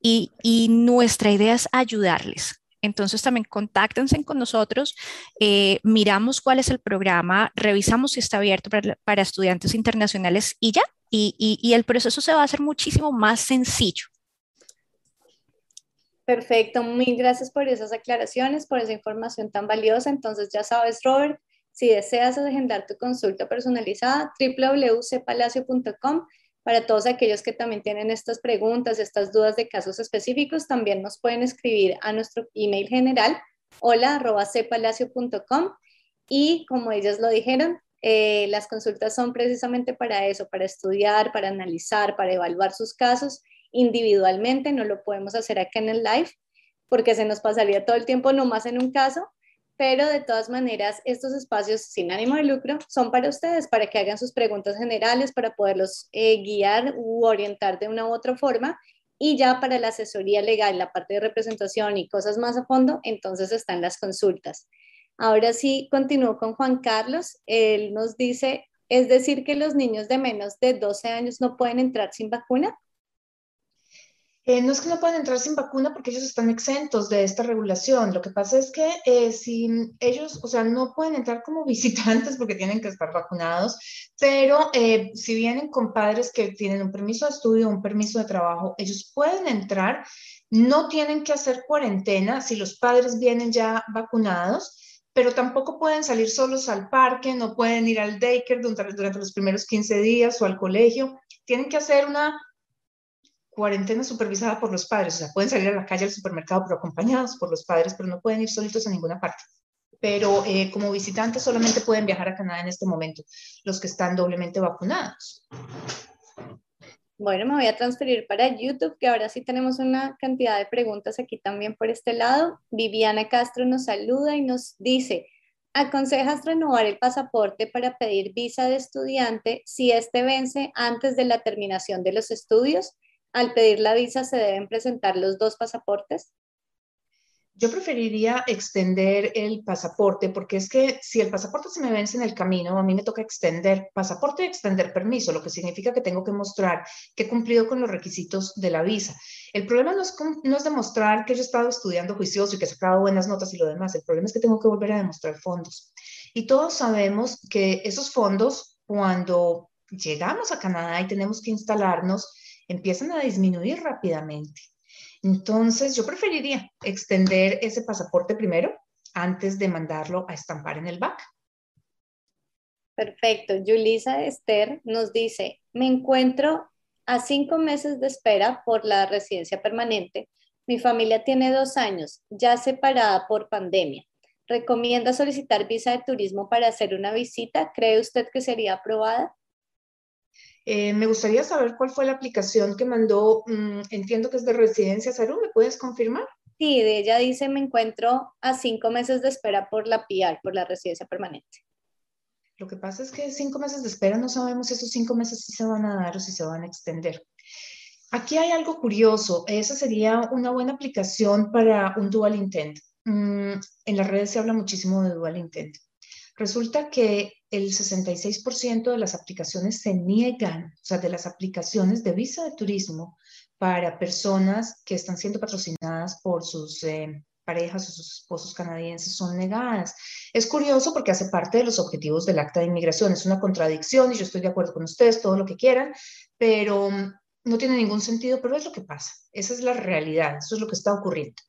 y, y nuestra idea es ayudarles. Entonces también contáctense con nosotros, eh, miramos cuál es el programa, revisamos si está abierto para, estudiantes internacionales y ya, y, y el proceso se va a hacer muchísimo más sencillo. Perfecto, mil gracias por esas aclaraciones, por esa información tan valiosa. Entonces ya sabes, Robert, si deseas agendar tu consulta personalizada, www.cepalacio.com. Para todos aquellos que también tienen estas preguntas, estas dudas de casos específicos, también nos pueden escribir a nuestro email general, hola.cepalacio.com. Y como ellas lo dijeron, eh, las consultas son precisamente para eso, para estudiar, para analizar, para evaluar sus casos individualmente, no lo podemos hacer acá en el live porque se nos pasaría todo el tiempo nomás en un caso, pero de todas maneras estos espacios sin ánimo de lucro son para ustedes, para que hagan sus preguntas generales, para poderlos eh, guiar u orientar de una u otra forma. Y ya para la asesoría legal, la parte de representación y cosas más a fondo, entonces están las consultas. Ahora sí, continúo con Juan Carlos. Él nos dice, es decir, que los niños de menos de 12 años no pueden entrar sin vacuna. Eh, no es que no puedan entrar sin vacuna porque ellos están exentos de esta regulación. Lo que pasa es que eh, si ellos, o sea, no pueden entrar como visitantes porque tienen que estar vacunados, pero eh, si vienen con padres que tienen un permiso de estudio, un permiso de trabajo, ellos pueden entrar, no tienen que hacer cuarentena si los padres vienen ya vacunados pero tampoco pueden salir solos al parque, no pueden ir al daycare durante, los primeros 15 días o al colegio. Tienen que hacer una cuarentena supervisada por los padres, o sea, pueden salir a la calle al supermercado, pero acompañados por los padres, pero no pueden ir solitos a ninguna parte. Pero eh, como visitantes solamente pueden viajar a Canadá en este momento, los que están doblemente vacunados. Bueno, me voy a transferir para YouTube, que ahora sí tenemos una cantidad de preguntas aquí también por este lado. Viviana Castro nos saluda y nos dice, ¿aconsejas renovar el pasaporte para pedir visa de estudiante si este vence antes de la terminación de los estudios? Al pedir la visa se deben presentar los dos pasaportes? Yo preferiría extender el pasaporte porque es que si el pasaporte se me vence en el camino, a mí me toca extender pasaporte y extender permiso, lo que significa que tengo que mostrar que he cumplido con los requisitos de la visa. El problema no es, no es demostrar que yo he estado estudiando juicioso y que he sacado buenas notas y lo demás. El problema es que tengo que volver a demostrar fondos. Y todos sabemos que esos fondos, cuando llegamos a Canadá y tenemos que instalarnos, empiezan a disminuir rápidamente. Entonces, yo preferiría extender ese pasaporte primero antes de mandarlo a estampar en el BAC. Perfecto. Yulisa Esther nos dice, me encuentro a cinco meses de espera por la residencia permanente. Mi familia tiene dos años, ya separada por pandemia. ¿Recomienda solicitar visa de turismo para hacer una visita? ¿Cree usted que sería aprobada? Eh, me gustaría saber cuál fue la aplicación que mandó, mm, entiendo que es de Residencia Salud, ¿me puedes confirmar? Sí, de ella dice, me encuentro a cinco meses de espera por la PR, por la residencia permanente. Lo que pasa es que cinco meses de espera no sabemos si esos cinco meses si se van a dar o si se van a extender. Aquí hay algo curioso, esa sería una buena aplicación para un dual intent. Mm, en las redes se habla muchísimo de dual intent. Resulta que el 66% de las aplicaciones se niegan, o sea, de las aplicaciones de visa de turismo para personas que están siendo patrocinadas por sus eh, parejas o sus esposos canadienses son negadas. Es curioso porque hace parte de los objetivos del acta de inmigración. Es una contradicción y yo estoy de acuerdo con ustedes, todo lo que quieran, pero mm, no tiene ningún sentido, pero es lo que pasa. Esa es la realidad, eso es lo que está ocurriendo.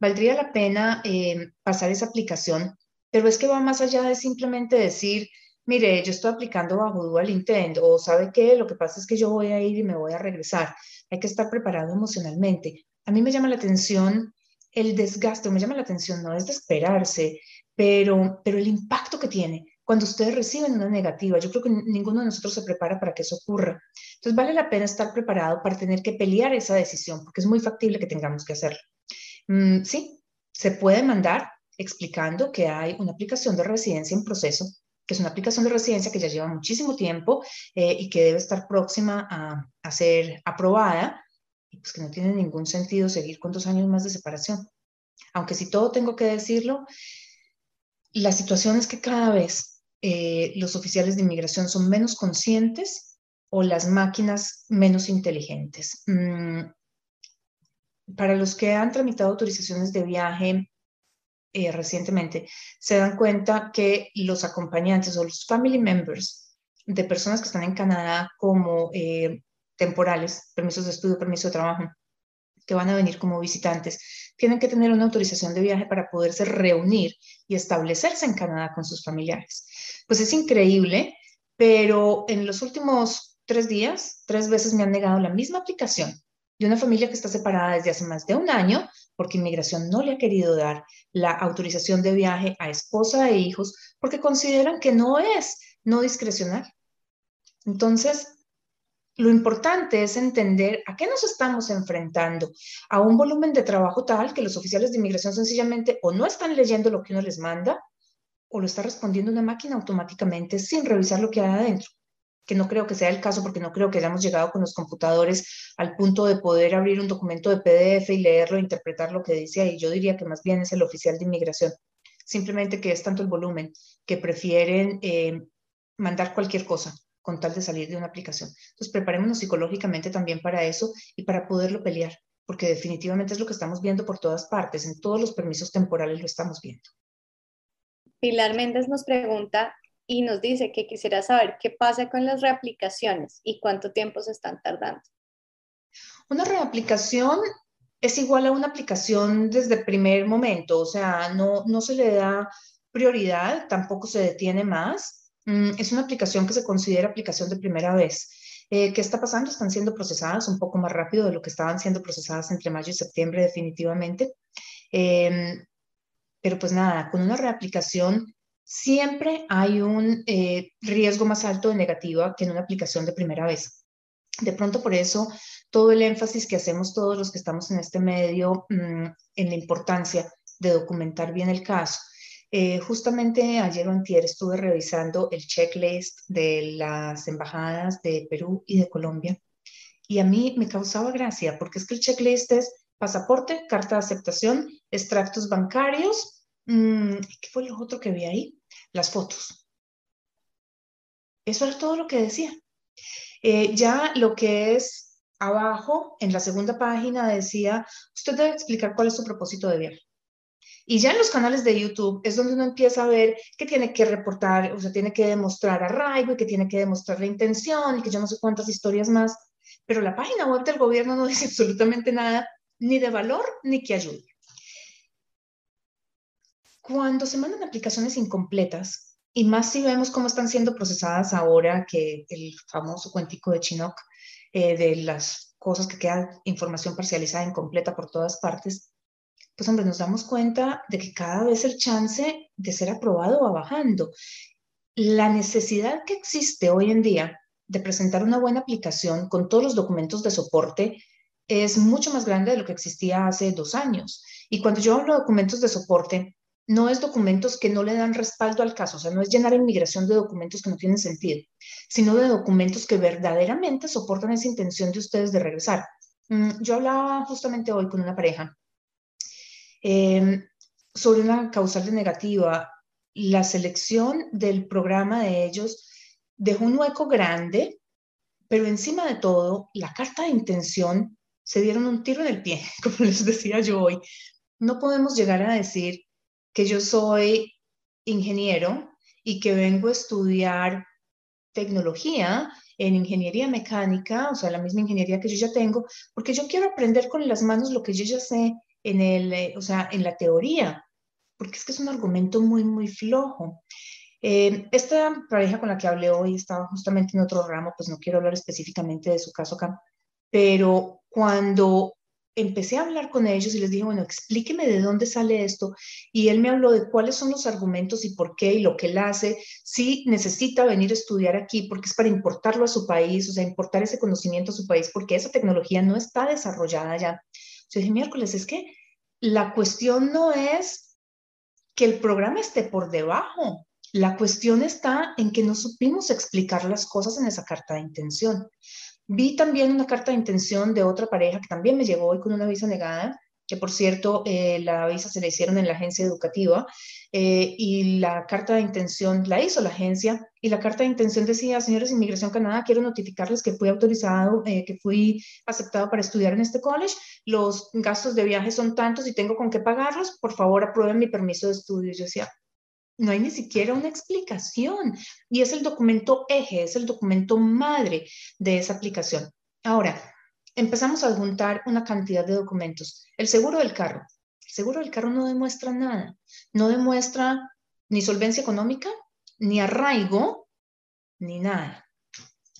Valdría la pena eh, pasar esa aplicación pero es que va más allá de simplemente decir, mire, yo estoy aplicando bajo dual intent o sabe qué, lo que pasa es que yo voy a ir y me voy a regresar. Hay que estar preparado emocionalmente. A mí me llama la atención el desgaste, me llama la atención, no es de esperarse, pero, pero el impacto que tiene cuando ustedes reciben una negativa. Yo creo que ninguno de nosotros se prepara para que eso ocurra. Entonces vale la pena estar preparado para tener que pelear esa decisión, porque es muy factible que tengamos que hacerlo. Mm, sí, se puede mandar explicando que hay una aplicación de residencia en proceso que es una aplicación de residencia que ya lleva muchísimo tiempo eh, y que debe estar próxima a, ser aprobada, y pues que no tiene ningún sentido seguir con dos años más de separación. Aunque si todo tengo que decirlo, la situación es que cada vez eh, los oficiales de inmigración son menos conscientes o las máquinas menos inteligentes. Mm, para los que han tramitado autorizaciones de viaje eh, recientemente, se dan cuenta que los acompañantes o los family members de personas que están en Canadá como eh, temporales, permisos de estudio, permiso de trabajo, que van a venir como visitantes, tienen que tener una autorización de viaje para poderse reunir y establecerse en Canadá con sus familiares. Pues es increíble, pero en los últimos tres días, tres veces me han negado la misma aplicación de una familia que está separada desde hace más de un año porque inmigración no le ha querido dar la autorización de viaje a esposa e hijos porque consideran que no es no discrecional. Entonces, lo importante es entender a qué nos estamos enfrentando, a un volumen de trabajo tal que los oficiales de inmigración sencillamente o no están leyendo lo que uno les manda o lo está respondiendo una máquina automáticamente sin revisar lo que hay adentro que no creo que sea el caso porque no creo que hayamos llegado con los computadores al punto de poder abrir un documento de PDF y leerlo e interpretar lo que dice ahí. Yo diría que más bien es el oficial de inmigración. Simplemente que es tanto el volumen que prefieren eh, mandar cualquier cosa con tal de salir de una aplicación. Entonces, preparémonos psicológicamente también para eso y para poderlo pelear, porque definitivamente es lo que estamos viendo por todas partes, en todos los permisos temporales lo estamos viendo. Pilar Méndez nos pregunta y nos dice que quisiera saber qué pasa con las reaplicaciones y cuánto tiempo se están tardando. Una reaplicación es igual a una aplicación desde el primer momento, o sea, no, no se le da prioridad, tampoco se detiene más. Mm, es una aplicación que se considera aplicación de primera vez. Eh, ¿Qué está pasando? Están siendo procesadas un poco más rápido de lo que estaban siendo procesadas entre mayo y septiembre definitivamente. Em, pero pues nada, con una reaplicación siempre hay un eh, riesgo más alto de negativa que en una aplicación de primera vez. De pronto por eso todo el énfasis que hacemos todos los que estamos en este medio mm, en la importancia de documentar bien el caso. Eh, justamente ayer o antier estuve revisando el checklist de las embajadas de Perú y de Colombia y a mí me causaba gracia porque es que el checklist es pasaporte, carta de aceptación, extractos bancarios, ¿Qué fue lo otro que vi ahí? Las fotos. Eso era todo lo que decía. Eh, ya lo que es abajo, en la segunda página, decía, usted debe explicar cuál es su propósito de viaje. Y ya en los canales de YouTube es donde uno empieza a ver que tiene que reportar, o sea, tiene que demostrar arraigo y que tiene que demostrar la intención y que yo no sé cuántas historias más. Pero la página web del gobierno no dice absolutamente nada, ni de valor, ni que ayude. Cuando se mandan aplicaciones incompletas, y más si vemos cómo están siendo procesadas ahora que el famoso cuentico de Chinook, eh, de las cosas que quedan información parcializada, incompleta por todas partes, pues hombre, nos damos cuenta de que cada vez el chance de ser aprobado va bajando. La necesidad que existe hoy en día de presentar una buena aplicación con todos los documentos de soporte es mucho más grande de lo que existía hace dos años. Y cuando yo hablo de documentos de soporte, no es documentos que no le dan respaldo al caso, o sea, no es llenar inmigración de documentos que no tienen sentido, sino de documentos que verdaderamente soportan esa intención de ustedes de regresar. Mm, yo hablaba justamente hoy con una pareja em, sobre una causal de negativa. La selección del programa de ellos dejó un hueco grande, pero encima de todo, la carta de intención se dieron un tiro en el pie, como les decía yo hoy. No podemos llegar a decir que yo soy ingeniero y que vengo a estudiar tecnología en ingeniería mecánica, o sea, la misma ingeniería que yo ya tengo, porque yo quiero aprender con las manos lo que yo ya sé en el, eh, o sea, en la teoría, porque es que es un argumento muy, muy flojo. Eh, esta pareja con la que hablé hoy estaba justamente en otro ramo, pues no quiero hablar específicamente de su caso acá, pero cuando empecé a hablar con ellos y les dije, bueno, explíqueme de dónde sale esto. Y él me habló de cuáles son los argumentos y por qué y lo que él hace. Si necesita venir a estudiar aquí porque es para importarlo a su país, o sea, importar ese conocimiento a su país porque esa tecnología no está desarrollada ya. Yo dije, miércoles, es que la cuestión no es que el programa esté por debajo. La cuestión está en que no supimos explicar las cosas en esa carta de intención. Vi también una carta de intención de otra pareja que también me llegó hoy con una visa negada, que por cierto, eh, la visa se la hicieron en la agencia educativa eh, y la carta de intención la hizo la agencia y la carta de intención decía, señores Inmigración Canadá, quiero notificarles que fui autorizado, eh, que fui aceptado para estudiar en este college, los gastos de viaje son tantos y tengo con qué pagarlos, por favor aprueben mi permiso de estudio. Yo decía, no hay ni siquiera una explicación y es el documento eje, es el documento madre de esa aplicación. Ahora, empezamos a juntar una cantidad de documentos. El seguro del carro. El seguro del carro no demuestra nada. No demuestra ni solvencia económica, ni arraigo, ni nada.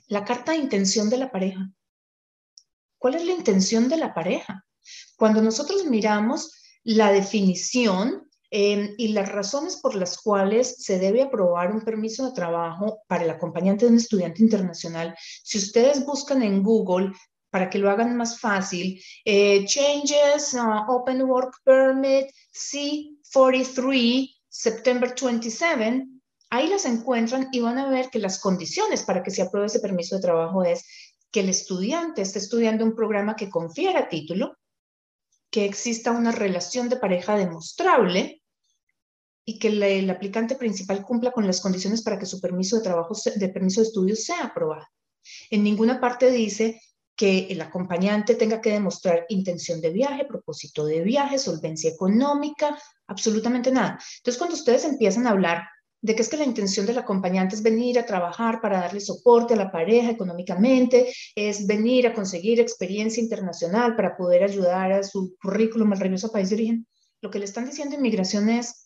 La carta de intención de la pareja. ¿Cuál es la intención de la pareja? Cuando nosotros miramos la definición Em, y las razones por las cuales se debe aprobar un permiso de trabajo para el acompañante de un estudiante internacional, si ustedes buscan en Google para que lo hagan más fácil, eh, Changes, uh, Open Work Permit, C43, September 27, ahí las encuentran y van a ver que las condiciones para que se apruebe ese permiso de trabajo es que el estudiante esté estudiando un programa que confiera título, que exista una relación de pareja demostrable, y que el aplicante principal cumpla con las condiciones para que su permiso de trabajo, de permiso de estudio sea aprobado. En ninguna parte dice que el acompañante tenga que demostrar intención de viaje, propósito de viaje, solvencia económica, absolutamente nada. Entonces, cuando ustedes empiezan a hablar de que es que la intención del acompañante es venir a trabajar para darle soporte a la pareja económicamente, es venir a conseguir experiencia internacional para poder ayudar a su currículum al regreso a país de origen, lo que le están diciendo inmigración es,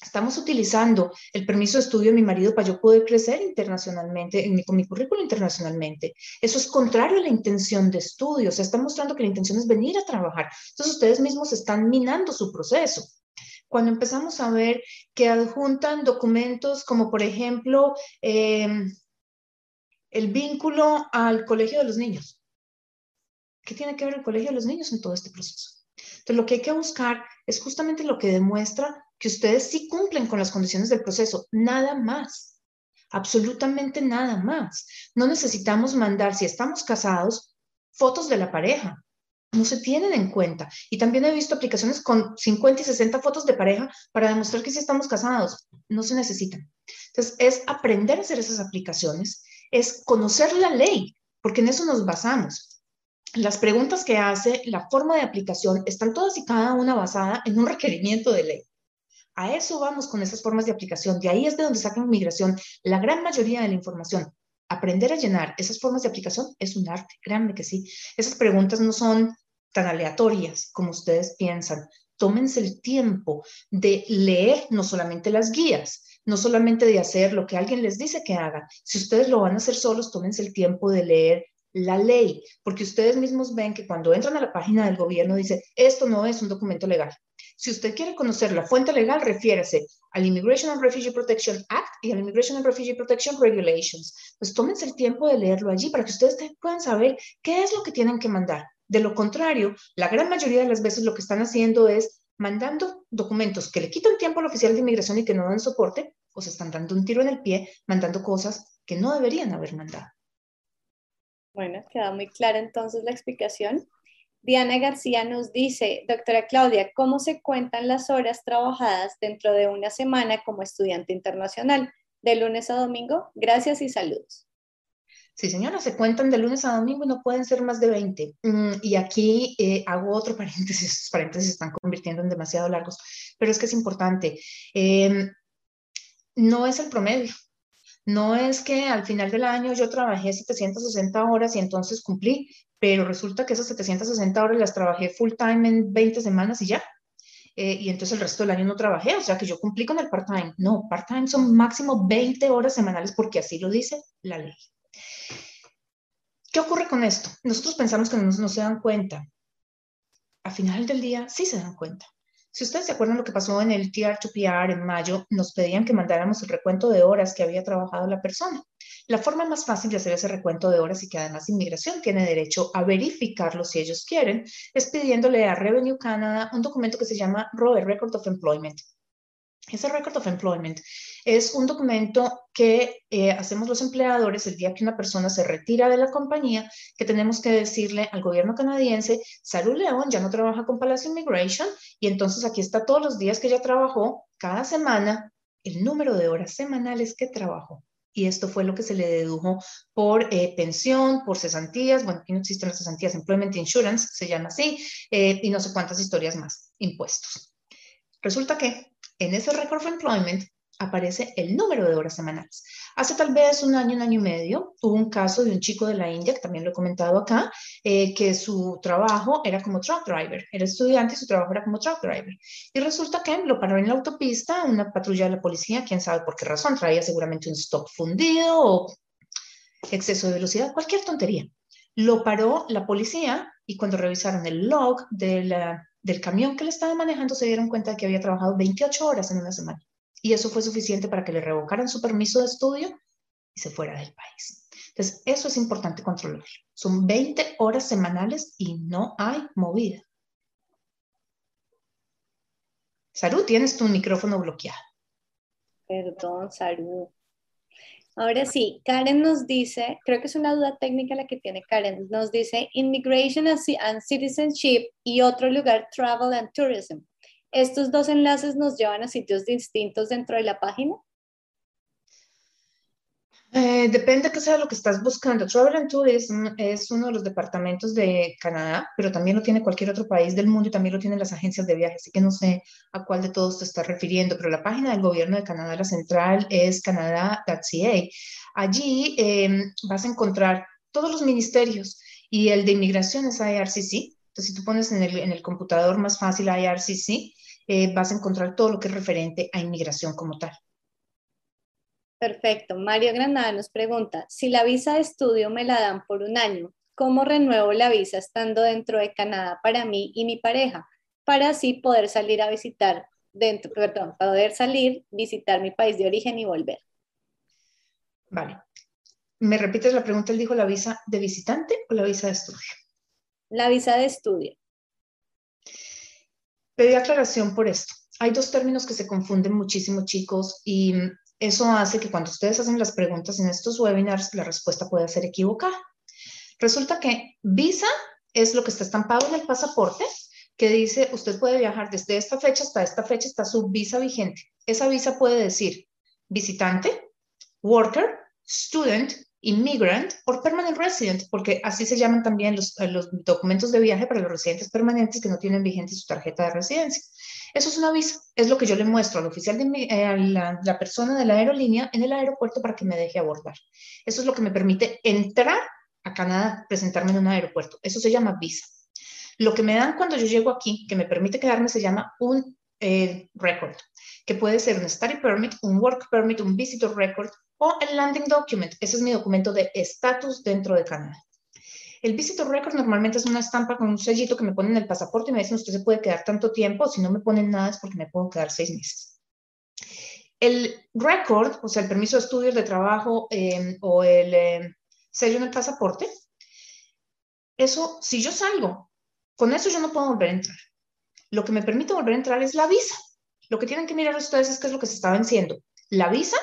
Estamos utilizando el permiso de estudio de mi marido para yo poder crecer internacionalmente, en con mi currículo internacionalmente. Eso es contrario a la intención de estudio. O sea, está mostrando que la intención es venir a trabajar. Entonces, ustedes mismos están minando su proceso. Cuando empezamos a ver que adjuntan documentos como, por ejemplo, em, el vínculo al colegio de los niños. ¿Qué tiene que ver el colegio de los niños en todo este proceso? Entonces, lo que hay que buscar es justamente lo que demuestra que ustedes sí cumplen con las condiciones del proceso, nada más, absolutamente nada más. No necesitamos mandar, si estamos casados, fotos de la pareja, no se tienen en cuenta. Y también he visto aplicaciones con 50 y 60 fotos de pareja para demostrar que sí estamos casados, no se necesitan. Entonces, es aprender a hacer esas aplicaciones, es conocer la ley, porque en eso nos basamos. Las preguntas que hace, la forma de aplicación, están todas y cada una basada en un requerimiento de ley. A eso vamos con esas formas de aplicación. De ahí es de donde sacan migración la gran mayoría de la información. Aprender a llenar esas formas de aplicación es un arte, créanme que sí. Esas preguntas no son tan aleatorias como ustedes piensan. Tómense el tiempo de leer no solamente las guías, no solamente de hacer lo que alguien les dice que hagan. Si ustedes lo van a hacer solos, tómense el tiempo de leer la ley, porque ustedes mismos ven que cuando entran a la página del gobierno dice, esto no es un documento legal, si usted quiere conocer la fuente legal, refiérase al Immigration and Refugee Protection Act y al Immigration and Refugee Protection Regulations. Pues tómense el tiempo de leerlo allí para que ustedes puedan saber qué es lo que tienen que mandar. De lo contrario, la gran mayoría de las veces lo que están haciendo es mandando documentos que le quitan tiempo al oficial de inmigración y que no dan soporte, o se están dando un tiro en el pie mandando cosas que no deberían haber mandado. Bueno, queda muy clara entonces la explicación. Diana García nos dice, doctora Claudia, ¿cómo se cuentan las horas trabajadas dentro de una semana como estudiante internacional? De lunes a domingo. Gracias y saludos. Sí, señora, se cuentan de lunes a domingo y no pueden ser más de 20. Mm, y aquí eh, hago otro paréntesis, estos paréntesis se están convirtiendo en demasiado largos, pero es que es importante. Em, no es el promedio. No es que al final del año yo trabajé 760 horas y entonces cumplí pero resulta que esas 760 horas las trabajé full time en 20 semanas y ya. eh, y entonces el resto del año no trabajé, o sea que yo cumplí con el part-time. No, part-time son máximo 20 horas semanales porque así lo dice la ley. ¿Qué ocurre con esto? Nosotros pensamos que no, no se dan cuenta. A final del día sí se dan cuenta. Si ustedes se acuerdan lo que pasó en el TR2PR en mayo, nos pedían que mandáramos el recuento de horas que había trabajado la persona. La forma más fácil de hacer ese recuento de horas y que además inmigración tiene derecho a verificarlo si ellos quieren, es pidiéndole a Revenue Canada un documento que se llama ROE, Record of Employment. Ese Record of Employment es un documento que eh, hacemos los empleadores el día que una persona se retira de la compañía, que tenemos que decirle al gobierno canadiense, Salud León ya no trabaja con Palacio Immigration y entonces aquí está todos los días que ella trabajó, cada semana, el número de horas semanales que trabajó. Y esto fue lo que se le dedujo por eh, pensión, por cesantías, bueno, aquí no existen las cesantías, Employment Insurance se llama así, eh, y no sé cuántas historias más, impuestos. Resulta que en ese Record of Employment aparece el número de horas semanales. Hace tal vez un año, un año y medio, hubo un caso de un chico de la India, que también lo he comentado acá, eh, que su trabajo era como truck driver, era estudiante y su trabajo era como truck driver. Y resulta que lo paró en la autopista una patrulla de la policía, quién sabe por qué razón, traía seguramente un stop fundido o exceso de velocidad, cualquier tontería. Lo paró la policía y cuando revisaron el log del camión que le estaba manejando se dieron cuenta de que había trabajado 28 horas en una semana y eso fue suficiente para que le revocaran su permiso de estudio y se fuera del país. Entonces, eso es importante controlarlo. Son 20 horas semanales y no hay movida. Saru, tienes tu micrófono bloqueado. Perdón, Saru. Ahora sí, Karen nos dice, creo que es una duda técnica la que tiene Karen, nos dice Immigration and Citizenship y otro lugar, Travel and Tourism. ¿Estos dos enlaces nos llevan a sitios distintos dentro de la página? Eh, depende que sea lo que estás buscando. Travel and Tourism es uno de los departamentos de Canadá, pero también lo tiene cualquier otro país del mundo y también lo tienen las agencias de viajes, así que no sé a cuál de todos te estás refiriendo, pero la página del gobierno de Canadá, la central, es canadá.ca. Allí em, vas a encontrar todos los ministerios y el de inmigración es IRCC. Entonces, si tú pones en el, en el computador más fácil IRCC, eh, vas a encontrar todo lo que es referente a inmigración como tal. Perfecto. Mario Granada nos pregunta, si la visa de estudio me la dan por un año, ¿cómo renuevo la visa estando dentro de Canadá para mí y mi pareja? Para así poder salir a visitar, dentro, perdón, poder salir, visitar mi país de origen y volver. Vale. ¿Me repites la pregunta? Él dijo la visa de visitante o la visa de estudio. La visa de estudio. Pedí aclaración por esto. Hay dos términos que se confunden muchísimo, chicos, y eso hace que cuando ustedes hacen las preguntas en estos webinars, la respuesta pueda ser equivocada. Resulta que visa es lo que está estampado en el pasaporte, que dice usted puede viajar desde esta fecha hasta esta fecha, está su visa vigente. Esa visa puede decir visitante, worker, student, immigrant o permanent resident, porque así se llaman también los, los, documentos de viaje para los residentes permanentes que no tienen vigente su tarjeta de residencia. Eso es una visa, es lo que yo le muestro al oficial, de eh, a la, la, persona de la aerolínea en el aeropuerto para que me deje abordar. Eso es lo que me permite entrar a Canadá, presentarme en un aeropuerto. Eso se llama visa. Lo que me dan cuando yo llego aquí, que me permite quedarme, se llama un eh, record, que puede ser un study permit, un work permit, un visitor record o el landing document. Ese es mi documento de estatus dentro de Canadá. El visitor record normalmente es una estampa con un sellito que me ponen en el pasaporte y me dicen usted se puede quedar tanto tiempo, si no me ponen nada es porque me puedo quedar seis meses. El record, o sea, el permiso de estudios de trabajo em, o el em, sello en el pasaporte, eso, si yo salgo, con eso yo no puedo volver a entrar. Lo que me permite volver a entrar es la visa. Lo que tienen que mirar ustedes es qué es lo que se está venciendo. La visa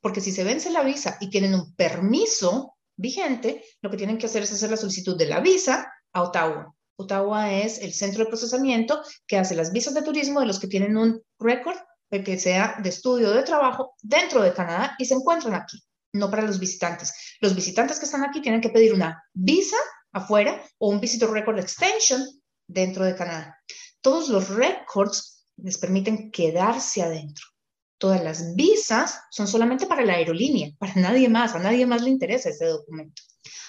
porque si se vence la visa y tienen un permiso vigente, lo que tienen que hacer es hacer la solicitud de la visa a Ottawa. Ottawa es el centro de procesamiento que hace las visas de turismo de los que tienen un récord de que sea de estudio o de trabajo dentro de Canadá y se encuentran aquí, no para los visitantes. Los visitantes que están aquí tienen que pedir una visa afuera o un visitor record extension dentro de Canadá. Todos los records les permiten quedarse adentro. Todas las visas son solamente para la aerolínea, para nadie más, a nadie más le interesa ese documento.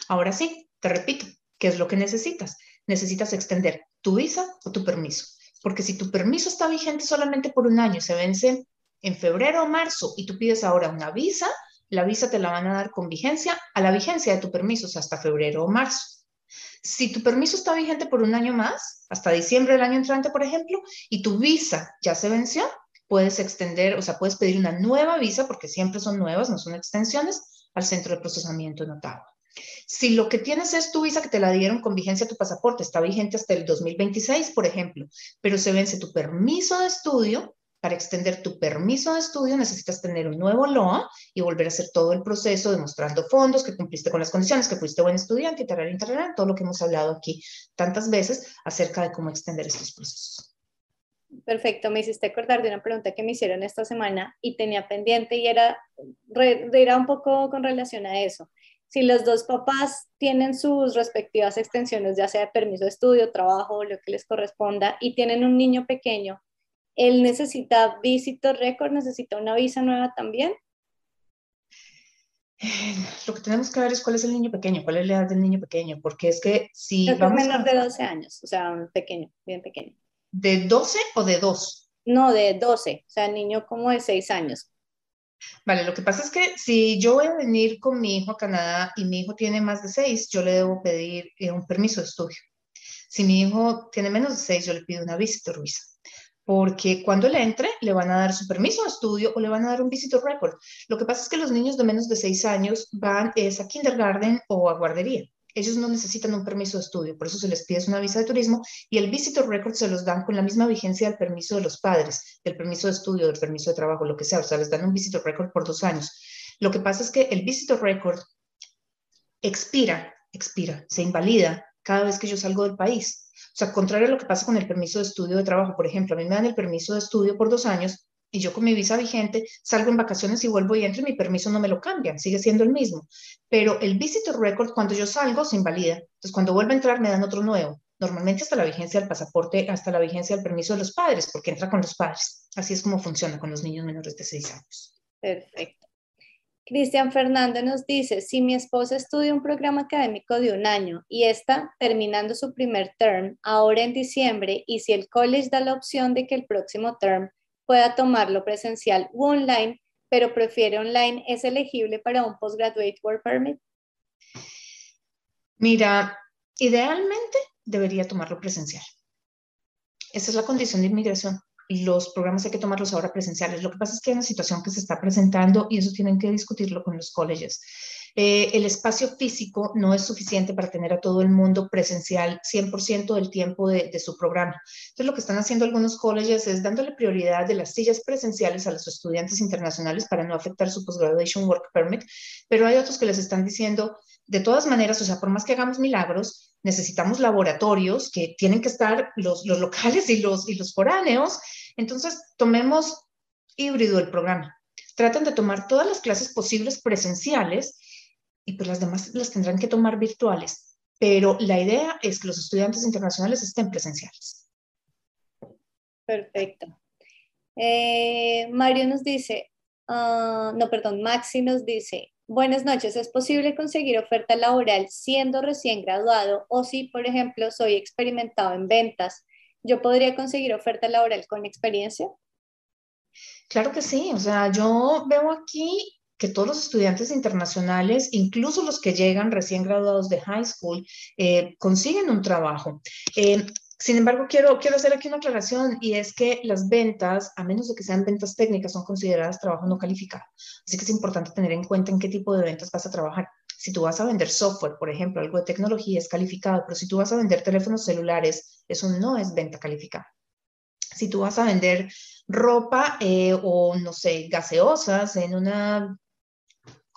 Ahora sí, te repito, ¿qué es lo que necesitas? Necesitas extender tu visa o tu permiso. porque si tu permiso está vigente solamente por un año, se vence en febrero o marzo y tú pides ahora una visa, la visa te la van a dar con vigencia a la vigencia de tu permiso, hasta febrero o marzo. Si tu permiso está vigente por un año más, hasta diciembre del año entrante, por ejemplo, y tu visa ya se venció, puedes extender, o sea, puedes pedir una nueva visa, porque siempre son nuevas, no son extensiones, al centro de procesamiento en Ottawa. Si lo que tienes es tu visa que te la dieron con vigencia tu pasaporte, está vigente hasta el 2026, por ejemplo, pero se vence tu permiso de estudio, para extender tu permiso de estudio necesitas tener un nuevo LOA y volver a hacer todo el proceso demostrando fondos, que cumpliste con las condiciones, que fuiste buen estudiante y todo lo que hemos hablado aquí tantas veces acerca de cómo extender estos procesos. Perfecto, me hiciste acordar de una pregunta que me hicieron esta semana y tenía pendiente y era, era un poco con relación a eso si los dos papás tienen sus respectivas extensiones, ya sea de permiso de estudio, trabajo, lo que les corresponda, y tienen un niño pequeño, ¿él necesita visitor record, necesita una visa nueva también? Lo que tenemos que ver es cuál es el niño pequeño, cuál es la edad del niño pequeño, porque es que si es vamos menor de 12 años, o sea, pequeño, bien pequeño. ¿De 12 o de 2? No, de 12, o sea, niño como de 6 años. Vale, lo que pasa es que si yo voy a venir con mi hijo a Canadá y mi hijo tiene más de seis, yo le debo pedir eh, un permiso de estudio. Si mi hijo tiene menos de seis, yo le pido una visitor visa. Porque cuando él entre, le van a dar su permiso de estudio o le van a dar un visitor record. Lo que pasa es que los niños de menos de seis años van es a kindergarten o a guardería ellos no necesitan un permiso de estudio, por eso se les pide una visa de turismo y el visitor record se los dan con la misma vigencia del permiso de los padres, del permiso de estudio, del permiso de trabajo, lo que sea, o sea, les dan un visitor record por dos años. Lo que pasa es que el visitor record expira, expira, se invalida cada vez que yo salgo del país. O sea, contrario a lo que pasa con el permiso de estudio de trabajo, por ejemplo, a mí me dan el permiso de estudio por dos años, y yo con mi visa vigente salgo en vacaciones y vuelvo y entro y mi permiso no me lo cambian, sigue siendo el mismo. Pero el visitor record, cuando yo salgo, se invalida. Entonces, cuando vuelvo a entrar, me dan otro nuevo. Normalmente hasta la vigencia del pasaporte, hasta la vigencia del permiso de los padres, porque entra con los padres. Así es como funciona con los niños menores de 6 años. Perfecto. Cristian Fernando nos dice, si mi esposa estudia un programa académico de un año y está terminando su primer term ahora en diciembre, y si el college da la opción de que el próximo term pueda tomarlo presencial u online, pero prefiere online, ¿es elegible para un postgraduate work permit? Mira, idealmente debería tomarlo presencial. Esa es la condición de inmigración. Los programas hay que tomarlos ahora presenciales. Lo que pasa es que hay una situación que se está presentando y eso tienen que discutirlo con los colleges. Eh, el espacio físico no es suficiente para tener a todo el mundo presencial 100% del tiempo de, su programa. Entonces, lo que están haciendo algunos colleges es dándole prioridad de las sillas presenciales a los estudiantes internacionales para no afectar su postgraduation work permit, pero hay otros que les están diciendo, de todas maneras, o sea, por más que hagamos milagros, necesitamos laboratorios que tienen que estar los, locales y los, y los foráneos. Entonces, tomemos híbrido el programa. Tratan de tomar todas las clases posibles presenciales y pues las demás las tendrán que tomar virtuales. Pero la idea es que los estudiantes internacionales estén presenciales. Perfecto. Eh, Mario nos dice, ah, no, perdón, Maxi nos dice, buenas noches, ¿es posible conseguir oferta laboral siendo recién graduado o si, por ejemplo, soy experimentado en ventas, yo podría conseguir oferta laboral con experiencia? Claro que sí, o sea, yo veo aquí que todos los estudiantes internacionales, incluso los que llegan recién graduados de high school, eh, consiguen un trabajo. Eh, sin embargo, quiero, quiero hacer aquí una aclaración y es que las ventas, a menos de que sean ventas técnicas, son consideradas trabajo no calificado. Así que es importante tener en cuenta en qué tipo de ventas vas a trabajar. Si tú vas a vender software, por ejemplo, algo de tecnología es calificado, pero si tú vas a vender teléfonos celulares, eso no es venta calificada. Si tú vas a vender ropa eh, o, no sé, gaseosas en una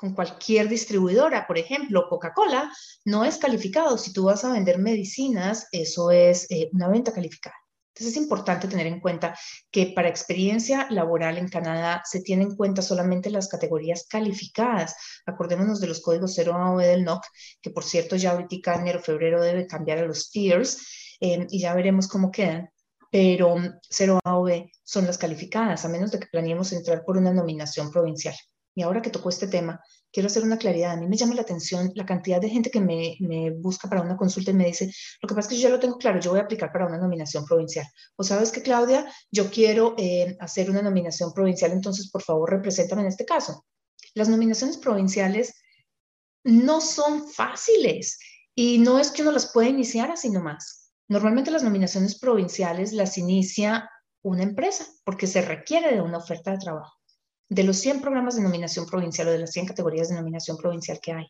con cualquier distribuidora, por ejemplo, Coca-Cola, no es calificado. Si tú vas a vender medicinas, eso es eh, una venta calificada. Entonces es importante tener en cuenta que para experiencia laboral en Canadá se tienen en cuenta solamente las categorías calificadas. Acordémonos de los códigos 0 AOB del NOC, que por cierto ya ahorita enero, febrero debe cambiar a los tiers eh, y ya veremos cómo quedan. Pero 0 AOB son las calificadas, a menos de que planeemos entrar por una nominación provincial. Y ahora que tocó este tema, quiero hacer una claridad. A mí me llama la atención la cantidad de gente que me, busca para una consulta y me dice, lo que pasa es que yo ya lo tengo claro, yo voy a aplicar para una nominación provincial. O sabes que, Claudia, yo quiero eh, hacer una nominación provincial, entonces por favor represéntame en este caso. Las nominaciones provinciales no son fáciles y no es que uno las pueda iniciar así nomás. Normalmente las nominaciones provinciales las inicia una empresa porque se requiere de una oferta de trabajo de los 100 programas de nominación provincial o de las 100 categorías de nominación provincial que hay,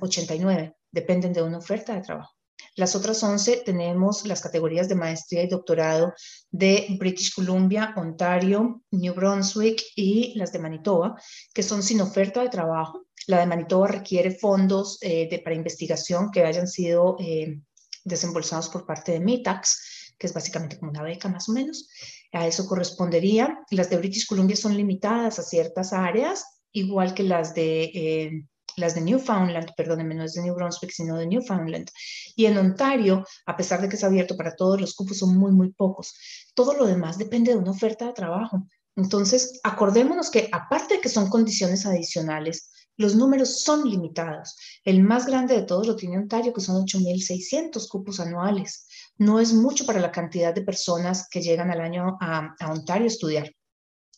89 em, dependen de una oferta de trabajo. Las otras 11 tenemos las categorías de maestría y doctorado de British Columbia, Ontario, New Brunswick y las de Manitoba, que son sin oferta de trabajo. La de Manitoba requiere fondos eh, de, para investigación que hayan sido eh, desembolsados por parte de MITAX, que es básicamente como una beca más o menos. A eso correspondería. Las de British Columbia son limitadas a ciertas áreas, igual que las de, eh, las de Newfoundland, perdónenme, no es de New Brunswick, sino de Newfoundland. Y en Ontario, a pesar de que es abierto para todos, los cupos son muy, muy pocos. Todo lo demás depende de una oferta de trabajo. Entonces, acordémonos que aparte de que son condiciones adicionales, los números son limitados. El más grande de todos lo tiene Ontario, que son 8.600 cupos anuales no es mucho para la cantidad de personas que llegan al año a, Ontario a estudiar.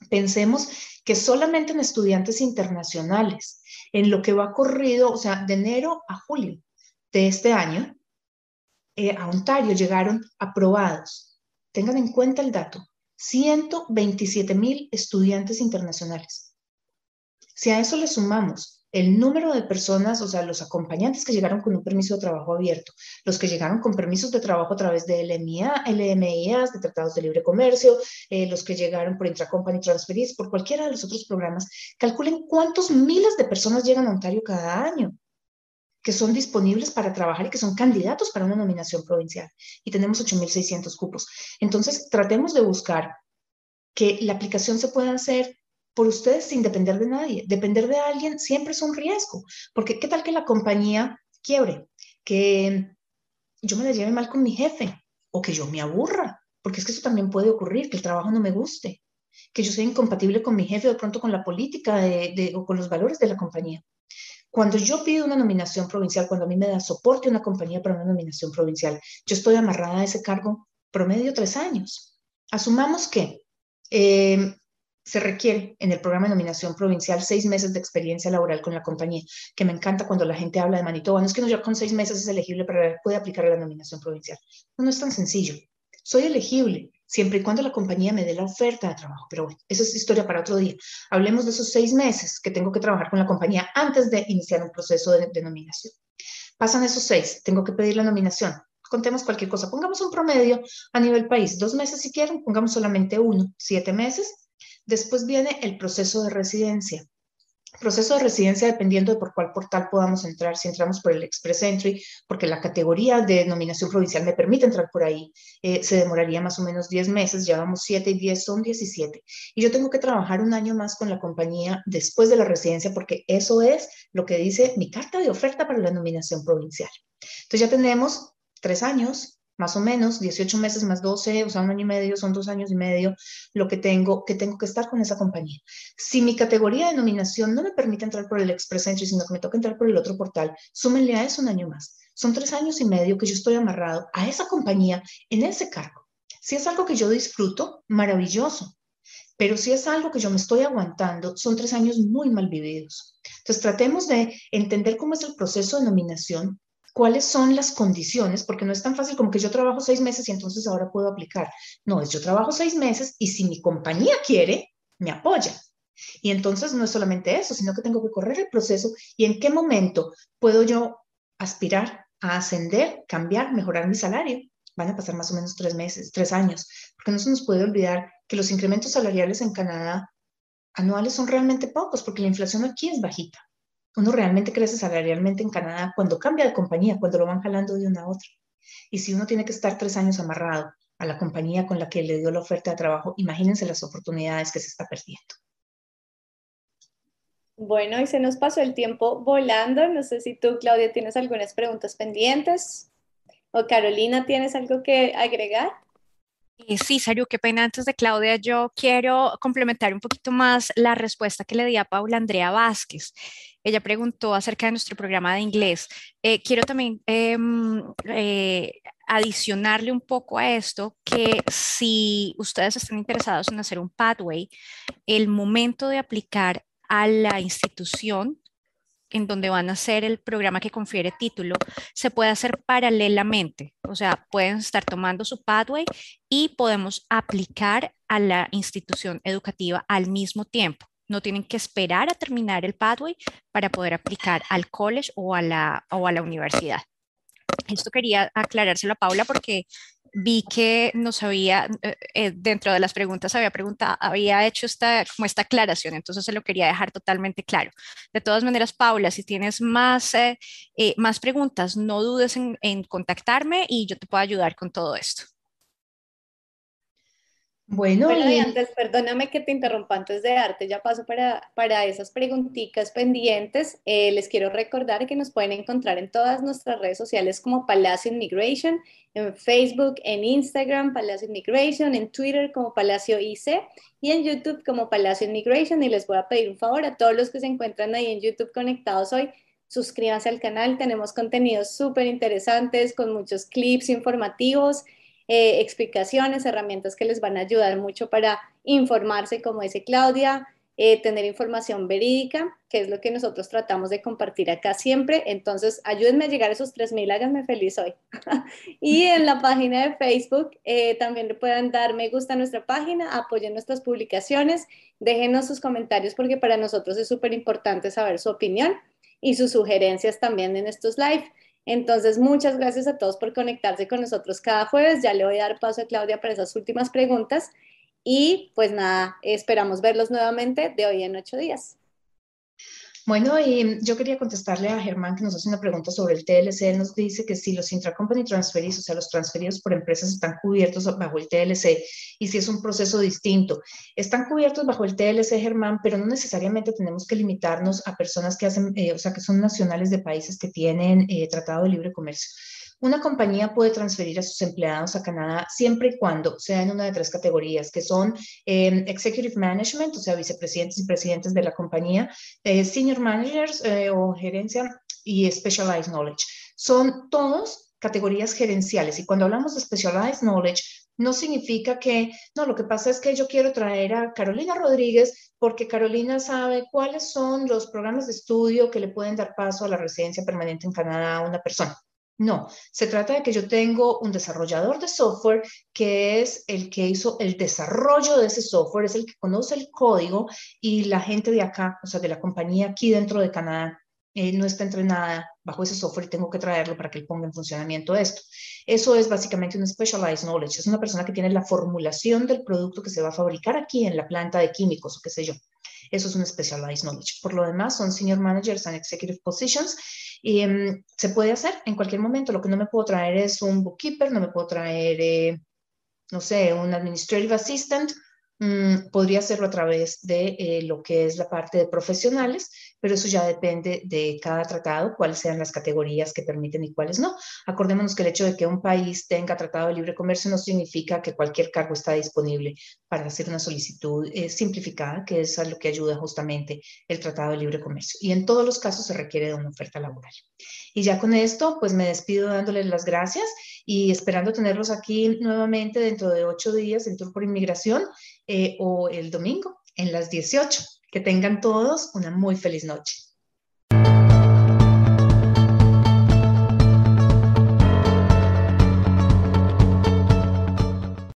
Pensemos que solamente en estudiantes internacionales, en lo que va corrido, o sea, de enero a julio de este año, eh, a Ontario llegaron aprobados. Tengan en cuenta el dato, 127 mil estudiantes internacionales. Si a eso le sumamos el número de personas, o sea, los acompañantes que llegaron con un permiso de trabajo abierto, los que llegaron con permisos de trabajo a través de LMIA, LMIAs, de tratados de libre comercio, eh, los que llegaron por intracompany transferees, por cualquiera de los otros programas, calculen cuántos miles de personas llegan a Ontario cada año que son disponibles para trabajar y que son candidatos para una nominación provincial. Y tenemos 8.600 cupos. Entonces, tratemos de buscar que la aplicación se pueda hacer por ustedes sin depender de nadie. Depender de alguien siempre es un riesgo, porque ¿qué tal que la compañía quiebre? Que yo me la lleve mal con mi jefe o que yo me aburra, porque es que eso también puede ocurrir, que el trabajo no me guste, que yo sea incompatible con mi jefe o de pronto con la política de, o con los valores de la compañía. Cuando yo pido una nominación provincial, cuando a mí me da soporte una compañía para una nominación provincial, yo estoy amarrada a ese cargo promedio tres años. Asumamos que eh, se requiere en el programa de nominación provincial seis meses de experiencia laboral con la compañía, que me encanta cuando la gente habla de Manitoba. No es que no, yo con seis meses es elegible para puede aplicar a la nominación provincial. No, no es tan sencillo. Soy elegible siempre y cuando la compañía me dé la oferta de trabajo. Pero bueno, esa es historia para otro día. Hablemos de esos seis meses que tengo que trabajar con la compañía antes de iniciar un proceso de, de nominación. Pasan esos seis, tengo que pedir la nominación. Contemos cualquier cosa. Pongamos un promedio a nivel país. Dos meses si quieren, pongamos solamente uno. Siete meses, Después viene el proceso de residencia. Proceso de residencia dependiendo de por cuál portal podamos entrar. Si entramos por el Express Entry, porque la categoría de nominación provincial me permite entrar por ahí, eh, se demoraría más o menos 10 meses. Llevamos 7 y 10 son 17. Y yo tengo que trabajar un año más con la compañía después de la residencia, porque eso es lo que dice mi carta de oferta para la nominación provincial. Entonces ya tenemos tres años más o menos, 18 meses más 12, o sea, un año y medio, son dos años y medio, lo que tengo, que tengo que estar con esa compañía. Si mi categoría de nominación no me permite entrar por el Express Entry, sino que me toca entrar por el otro portal, súmenle a eso un año más. Son tres años y medio que yo estoy amarrado a esa compañía en ese cargo. Si es algo que yo disfruto, maravilloso. Pero si es algo que yo me estoy aguantando, son tres años muy mal vividos. Entonces, tratemos de entender cómo es el proceso de nominación cuáles son las condiciones, porque no es tan fácil como que yo trabajo seis meses y entonces ahora puedo aplicar. No, es yo trabajo seis meses y si mi compañía quiere, me apoya. Y entonces no es solamente eso, sino que tengo que correr el proceso y en qué momento puedo yo aspirar a ascender, cambiar, mejorar mi salario. Van a pasar más o menos tres meses, tres años, porque no se nos puede olvidar que los incrementos salariales en Canadá anuales son realmente pocos, porque la inflación aquí es bajita. Uno realmente crece salarialmente en Canadá cuando cambia de compañía, cuando lo van jalando de una a otra. Y si uno tiene que estar tres años amarrado a la compañía con la que le dio la oferta de trabajo, imagínense las oportunidades que se está perdiendo. Bueno, y se nos pasó el tiempo volando. No sé si tú, Claudia, tienes algunas preguntas pendientes o Carolina, ¿tienes algo que agregar? Sí, Saru, qué pena antes de Claudia. Yo quiero complementar un poquito más la respuesta que le di a Paula Andrea Vázquez. Ella preguntó acerca de nuestro programa de inglés. Eh, quiero también em, eh, adicionarle un poco a esto que si ustedes están interesados en hacer un pathway, el momento de aplicar a la institución en donde van a hacer el programa que confiere título, se puede hacer paralelamente. O sea, pueden estar tomando su pathway y podemos aplicar a la institución educativa al mismo tiempo. No tienen que esperar a terminar el pathway para poder aplicar al college o a la, o a la universidad. Esto quería aclarárselo a Paula porque vi que nos había, eh, eh, dentro de las preguntas había preguntado, había hecho esta, como esta aclaración, entonces se lo quería dejar totalmente claro. De todas maneras, Paula, si tienes más, eh, más preguntas, no dudes en, en contactarme y yo te puedo ayudar con todo esto. Bueno, y... antes, perdóname que te interrumpa antes de darte ya paso para, para esas preguntitas pendientes. Eh, les quiero recordar que nos pueden encontrar en todas nuestras redes sociales como Palacio Immigration, en Facebook, en Instagram, Palacio Immigration, en Twitter como Palacio IC y en YouTube como Palacio Immigration. Y les voy a pedir un favor a todos los que se encuentran ahí en YouTube conectados hoy, suscríbanse al canal. Tenemos contenidos súper interesantes con muchos clips informativos eh, explicaciones, herramientas que les van a ayudar mucho para informarse, como dice Claudia, eh, tener información verídica, que es lo que nosotros tratamos de compartir acá siempre. Entonces, ayúdenme a llegar a esos 3.000, háganme feliz hoy. y en la página de Facebook eh, también le pueden dar me gusta a nuestra página, apoyen nuestras publicaciones, déjenos sus comentarios porque para nosotros es súper importante saber su opinión y sus sugerencias también en estos live. Entonces, muchas gracias a todos por conectarse con nosotros cada jueves. Ya le voy a dar paso a Claudia para esas últimas preguntas. Y pues nada, esperamos verlos nuevamente de hoy en ocho días. Bueno, y yo quería contestarle a Germán que nos hace una pregunta sobre el TLC. Él nos dice que si los intracompany transferees, o sea, los transferidos por empresas están cubiertos bajo el TLC y si es un proceso distinto. Están cubiertos bajo el TLC, Germán, pero no necesariamente tenemos que limitarnos a personas que hacen, eh, o sea, que son nacionales de países que tienen eh, tratado de libre comercio. Una compañía puede transferir a sus empleados a Canadá siempre y cuando sea en una de tres categorías, que son em, Executive Management, o sea, vicepresidentes y presidentes de la compañía, eh, Senior Managers eh, o gerencia y Specialized Knowledge. Son todos categorías gerenciales y cuando hablamos de Specialized Knowledge, no significa que, no, lo que pasa es que yo quiero traer a Carolina Rodríguez porque Carolina sabe cuáles son los programas de estudio que le pueden dar paso a la residencia permanente en Canadá a una persona. No, se trata de que yo tengo un desarrollador de software que es el que hizo el desarrollo de ese software, es el que conoce el código y la gente de acá, o sea, de la compañía aquí dentro de Canadá, eh, no está entrenada bajo ese software y tengo que traerlo para que él ponga en funcionamiento esto. Eso es básicamente un specialized knowledge, es una persona que tiene la formulación del producto que se va a fabricar aquí en la planta de químicos o qué sé yo. Eso es un specialized knowledge. Por lo demás, son senior managers and executive positions y em, se puede hacer en cualquier momento. Lo que no me puedo traer es un bookkeeper, no me puedo traer, eh, no sé, un administrative assistant Mm, podría hacerlo a través de eh, lo que es la parte de profesionales, pero eso ya depende de cada tratado, cuáles sean las categorías que permiten y cuáles no. Acordémonos que el hecho de que un país tenga tratado de libre comercio no significa que cualquier cargo está disponible para hacer una solicitud eh, simplificada, que es a lo que ayuda justamente el tratado de libre comercio. Y en todos los casos se requiere de una oferta laboral. Y ya con esto, pues me despido dándoles las gracias y esperando tenerlos aquí nuevamente dentro de ocho días en Tour por Inmigración eh, o el domingo en las 18. Que tengan todos una muy feliz noche.